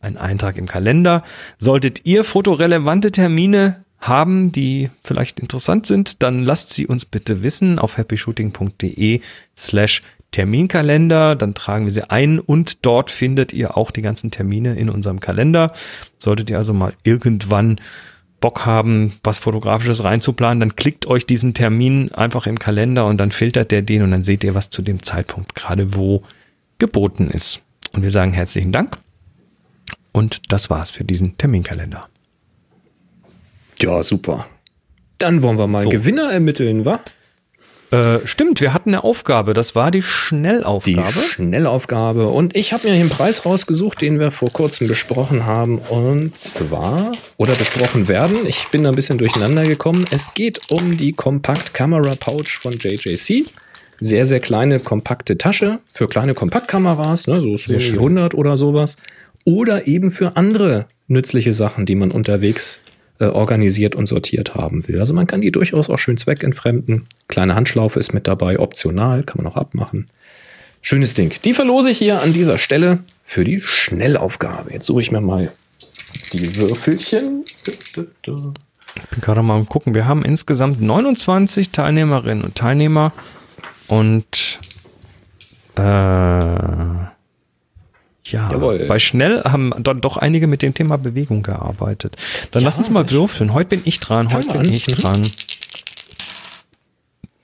einen Eintrag im Kalender. Solltet ihr fotorelevante Termine haben, die vielleicht interessant sind, dann lasst sie uns bitte wissen auf happyshooting.de slash Terminkalender. Dann tragen wir sie ein und dort findet ihr auch die ganzen Termine in unserem Kalender. Solltet ihr also mal irgendwann Bock haben, was Fotografisches reinzuplanen, dann klickt euch diesen Termin einfach im Kalender und dann filtert der den und dann seht ihr, was zu dem Zeitpunkt gerade wo geboten ist. Und wir sagen herzlichen Dank. Und das war's für diesen Terminkalender. Ja, super. Dann wollen wir mal So. Gewinner ermitteln, wa? Äh, stimmt, wir hatten eine Aufgabe. Das war die Die Schnellaufgabe. Schnellaufgabe. Und ich habe mir hier einen Preis rausgesucht, den wir vor kurzem besprochen haben. Und zwar, oder besprochen werden, ich bin da ein bisschen durcheinander gekommen. Es geht um die Compact Camera Pouch von JJC. Sehr, sehr kleine, kompakte Tasche für kleine Kompaktkameras, ne, so Sony 100 oder sowas. Oder eben für andere nützliche Sachen, die man unterwegs äh, organisiert und sortiert haben will. Also man kann die durchaus auch schön zweckentfremden. Kleine Handschlaufe ist mit dabei, optional, kann man auch abmachen. Schönes Ding. Die verlose ich hier an dieser Stelle für die Schnellaufgabe. Jetzt suche ich mir mal die Würfelchen. Ich bin gerade mal am gucken. Wir haben insgesamt 29 Teilnehmerinnen und Teilnehmer und äh, ja, Jawohl. bei schnell haben dann doch einige mit dem Thema Bewegung gearbeitet. Dann Ja, lass uns mal würfeln. Heute bin ich dran, heute bin an. ich Mhm. dran.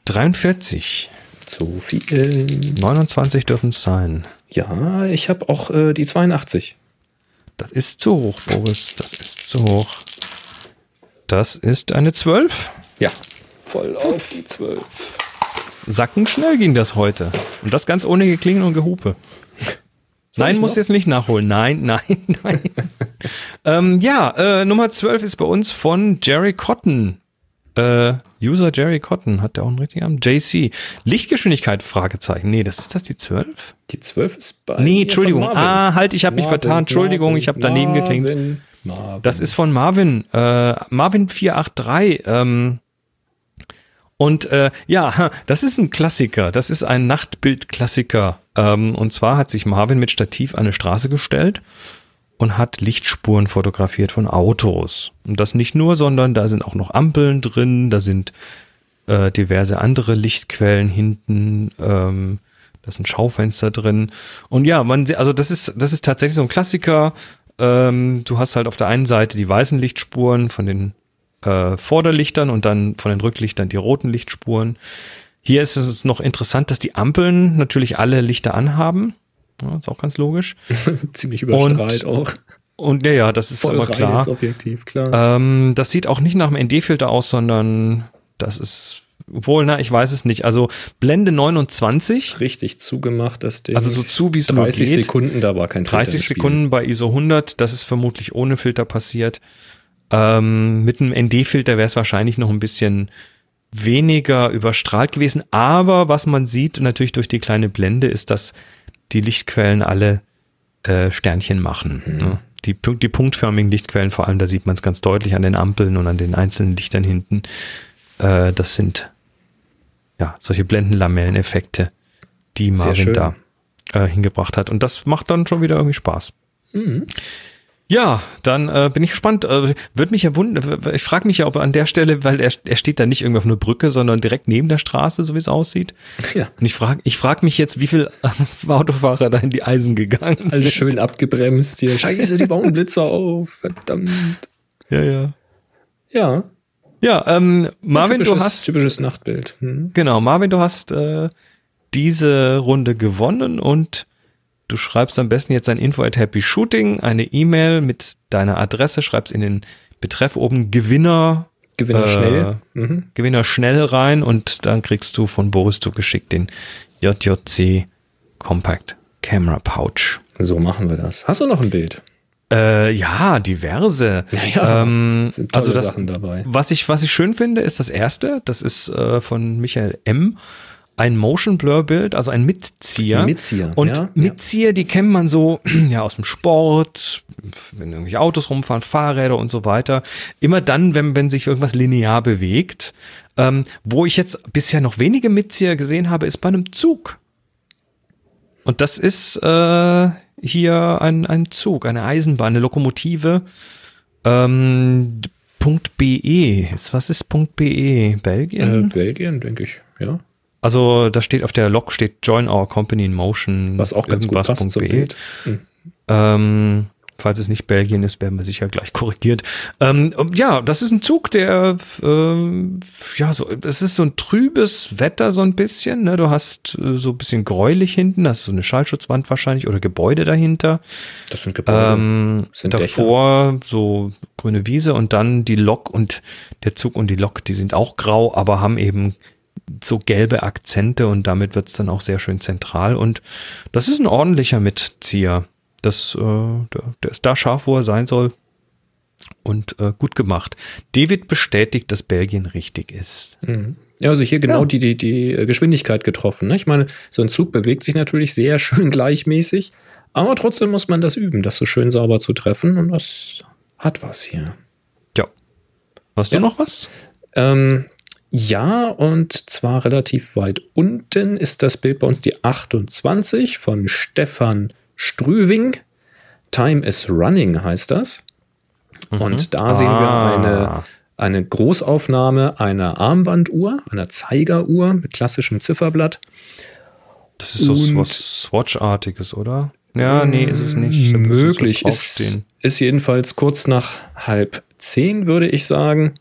43. Zu viel. 29 dürfen es sein. Ja, ich habe auch äh, die 82. Das ist zu hoch, Boris. Das ist zu hoch. Das ist eine 12. Ja, voll auf die 12. Sacken schnell ging das heute. Und das ganz ohne Geklingel und Gehupe. Nein, muss jetzt nicht nachholen. Nein, <laughs> nein, nein. ähm, ja, äh, Nummer 12 ist bei uns von Jerry Cotton. Äh, User Jerry Cotton, hat der auch einen richtigen Namen? JC. Lichtgeschwindigkeit, Fragezeichen. Nee, das ist das die 12? Die 12 ist bei. Nee, Entschuldigung. Marvin. Ah, halt, ich habe mich Marvin, vertan. Entschuldigung, ich habe daneben Marvin, geklingt. Marvin. Das ist von Marvin. Äh, Marvin 483. Ähm, und äh, ja, <laughs> das ist ein Klassiker. Das ist ein Nachtbildklassiker. Ähm, und zwar hat sich Marvin mit Stativ eine Straße gestellt und hat Lichtspuren fotografiert von Autos. Und das nicht nur, sondern da sind auch noch Ampeln drin, da sind äh, diverse andere Lichtquellen hinten, ähm, da sind Schaufenster drin. Und ja, man, also das ist, das ist tatsächlich so ein Klassiker. Ähm, du hast halt auf der einen Seite die weißen Lichtspuren von den äh, Vorderlichtern und dann von den Rücklichtern die roten Lichtspuren. Hier ist es noch interessant, dass die Ampeln natürlich alle Lichter anhaben. Ja, ist auch ganz logisch. <laughs> Ziemlich überstrahlt auch. Und ja, ja, das ist Voll immer klar. Objektiv, klar. Ähm, das sieht auch nicht nach einem ND-Filter aus, sondern das ist wohl, na, ich weiß es nicht. Also Blende 29, Richtig zugemacht, das Ding. also so zu wie es nur 30 geht. Sekunden, da war kein Filter 30 im Spiel. Sekunden bei ISO 100, das ist vermutlich ohne Filter passiert. Ähm, mit einem ND-Filter wäre es wahrscheinlich noch ein bisschen weniger überstrahlt gewesen. Aber was man sieht, natürlich durch die kleine Blende, ist, dass die Lichtquellen alle äh, Sternchen machen. Ne? Die, die punktförmigen Lichtquellen, vor allem, da sieht man es ganz deutlich an den Ampeln und an den einzelnen Lichtern hinten. Äh, das sind ja solche Blendenlamelleneffekte, die Marvin da äh, hingebracht hat. Und das macht dann schon wieder irgendwie Spaß. Ja, dann äh, bin ich gespannt. Äh, Würde mich ja wundern, ich frage mich ja, ob er an der Stelle, weil er, er steht da nicht irgendwie auf einer Brücke, sondern direkt neben der Straße, so wie es aussieht. Ja. Und ich frage ich frag mich jetzt, wie viel <laughs> Autofahrer da in die Eisen gegangen Alles sind. schön abgebremst hier. Scheiße, die bauen Blitzer auf. Verdammt. Ja, ja. Ja. Ja, ähm, Marvin, du hast Typisches Nachtbild. Hm. Genau, Marvin, du hast äh, diese Runde gewonnen und du schreibst am besten jetzt ein Info at Happy Shooting, eine E-Mail mit deiner Adresse, schreibst in den Betreff oben Gewinner, Gewinner Äh, schnell. Mhm. Gewinner schnell rein und dann kriegst du von Boris zugeschickt den JJC Compact Camera Pouch. So machen wir das. Hast du noch ein Bild? Äh, ja, diverse. Ja, ähm, sind tolle also das, Sachen dabei. Was ich, was ich schön finde, ist das erste. Das ist äh, von Michael M. Ein Motion Blur Bild, also ein Mitzieher. Mitzieher, Und ja, Mitzieher, die kennt man so <clears throat> ja aus dem Sport, wenn irgendwelche Autos rumfahren, Fahrräder und so weiter. Immer dann, wenn, wenn sich irgendwas linear bewegt. Ähm, wo ich jetzt bisher noch wenige Mitzieher gesehen habe, ist bei einem Zug. Und das ist äh, hier ein, ein Zug, eine Eisenbahn, eine Lokomotive. Ähm, Punkt BE. Ist- Was ist Punkt BE? Belgien? Äh, Belgien, denke ich. Ja. Also da steht auf der Lok steht Join Our Company in Motion. Was auch ganz gut passt zum. Bild. Hm. Ähm, falls es nicht Belgien ist, werden wir sicher gleich <laughs> korrigiert. Ähm, ja, das ist ein Zug, der ähm, ja so, es ist so ein trübes Wetter so ein bisschen. Ne? Du hast äh, so ein bisschen gräulich hinten, hast so eine Schallschutzwand wahrscheinlich oder Gebäude dahinter. Das sind Gebäude. Ähm, Sind davor so grüne Wiese und dann die Lok und der Zug und die Lok, die sind auch grau, aber haben eben so gelbe Akzente und damit wird's dann auch sehr schön zentral. Und das ist ein ordentlicher Mitzieher. Das, äh, der, der ist da scharf, wo er sein soll. Und äh, gut gemacht. David bestätigt, dass Belgien richtig ist. Mhm. Ja, also hier genau Ja. die, die, die Geschwindigkeit getroffen. Ne? Ich meine, so ein Zug bewegt sich natürlich sehr <laughs> schön gleichmäßig, aber trotzdem muss man das üben, das so schön sauber zu treffen und das hat was hier. Ja. Hast du Ja. noch was? Ähm, Ja, und zwar relativ weit unten ist das Bild bei uns die 28 von Stefan Strüving. Time is Running heißt das. Mhm. Und da sehen wir ah. eine, eine Großaufnahme einer Armbanduhr, einer Zeigeruhr mit klassischem Zifferblatt. Das ist so was Swatch-artiges, oder? Ja, nee, ist es nicht. Möglich. Ist, ist jedenfalls kurz nach halb zehn, würde ich sagen.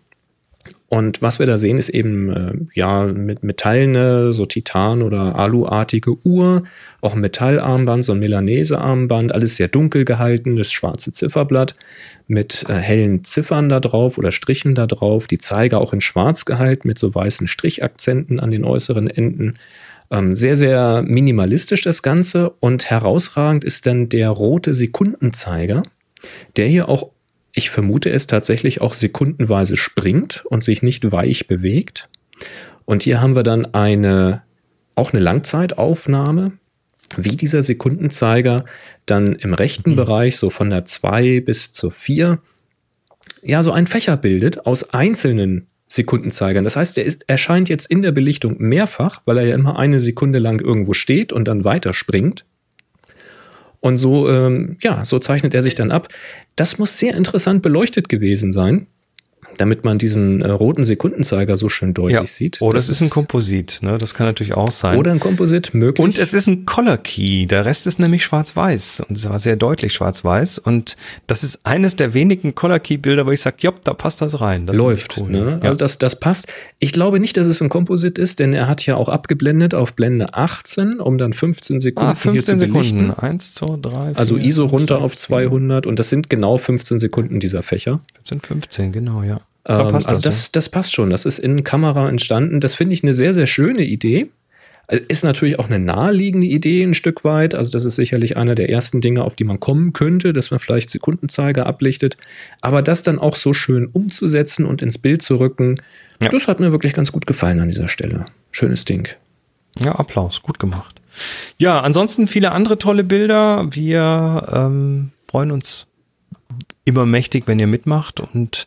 Und was wir da sehen, ist eben äh, ja mit metallene, so Titan- oder Aluartige Uhr, auch ein Metallarmband, so ein Melanese-Armband, alles sehr dunkel gehalten, das schwarze Zifferblatt mit äh, hellen Ziffern da drauf oder Strichen da drauf, die Zeiger auch in schwarz gehalten mit so weißen Strichakzenten an den äußeren Enden. Ähm, sehr, sehr minimalistisch das Ganze und herausragend ist dann der rote Sekundenzeiger, der hier auch ich vermute es tatsächlich auch sekundenweise springt und sich nicht weich bewegt. Und hier haben wir dann eine, auch eine Langzeitaufnahme, wie dieser Sekundenzeiger dann im rechten mhm. Bereich, so von der 2 bis zur 4, ja, so ein Fächer bildet aus einzelnen Sekundenzeigern. Das heißt, er ist, erscheint jetzt in der Belichtung mehrfach, weil er ja immer eine Sekunde lang irgendwo steht und dann weiterspringt. Und so, ähm, ja, so zeichnet er sich dann ab. Das muss sehr interessant beleuchtet gewesen sein damit man diesen äh, roten Sekundenzeiger so schön deutlich ja. sieht. Oder es ist ein Komposit, ne? Das kann natürlich auch sein. Oder ein Komposit, möglich. Und es ist ein Color Key. Der Rest ist nämlich schwarz-weiß. Und zwar sehr deutlich schwarz-weiß. Und das ist eines der wenigen Color Key Bilder, wo ich sage, ja, da passt das rein. Das Läuft, cool. ne? Ja. Also das, das passt. Ich glaube nicht, dass es ein Komposit ist, denn er hat ja auch abgeblendet auf Blende 18, um dann 15 Sekunden ah, 15 hier zu belichten. Sekunden. Eins, zwei, drei, vier, Also ISO runter auf 200 und das sind genau 15 Sekunden dieser Fächer. Das sind 15, genau, ja. Ähm, also das, das passt schon. Das ist in Kamera entstanden. Das finde ich eine sehr, sehr schöne Idee. Also ist natürlich auch eine naheliegende Idee ein Stück weit. Also das ist sicherlich einer der ersten Dinge, auf die man kommen könnte, dass man vielleicht Sekundenzeiger ablichtet. Aber das dann auch so schön umzusetzen und ins Bild zu rücken, ja. das hat mir wirklich ganz gut gefallen an dieser Stelle. Schönes Ding. Ja, Applaus, gut gemacht. Ja, ansonsten viele andere tolle Bilder. Wir ähm, freuen uns immer mächtig, wenn ihr mitmacht und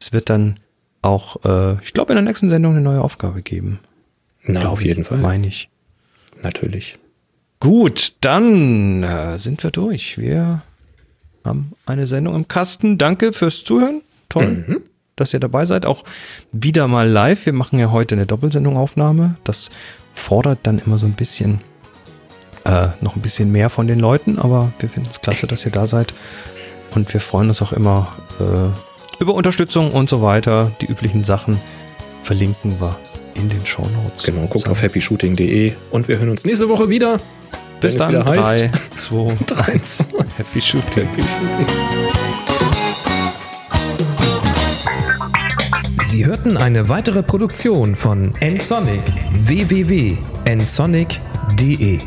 es wird dann auch, äh, ich glaube, in der nächsten Sendung eine neue Aufgabe geben. Na, auf jeden Fall. Meine ich. Natürlich. Gut, dann äh, sind wir durch. Wir haben eine Sendung im Kasten. Danke fürs Zuhören. Toll, mhm. dass ihr dabei seid. Auch wieder mal live. Wir machen ja heute eine Doppelsendungaufnahme. Das fordert dann immer so ein bisschen, äh, noch ein bisschen mehr von den Leuten. Aber wir finden es klasse, dass ihr da seid. Und wir freuen uns auch immer, äh, über Unterstützung und so weiter. Die üblichen Sachen verlinken wir in den Show Notes. Genau, guckt auf happyshooting.de und wir hören uns nächste Woche wieder. Bis dann. Wieder 3, 2, 1. Happy Shooting. Happy Shooting. Sie hörten eine weitere Produktion von nsonic www.nsonic.de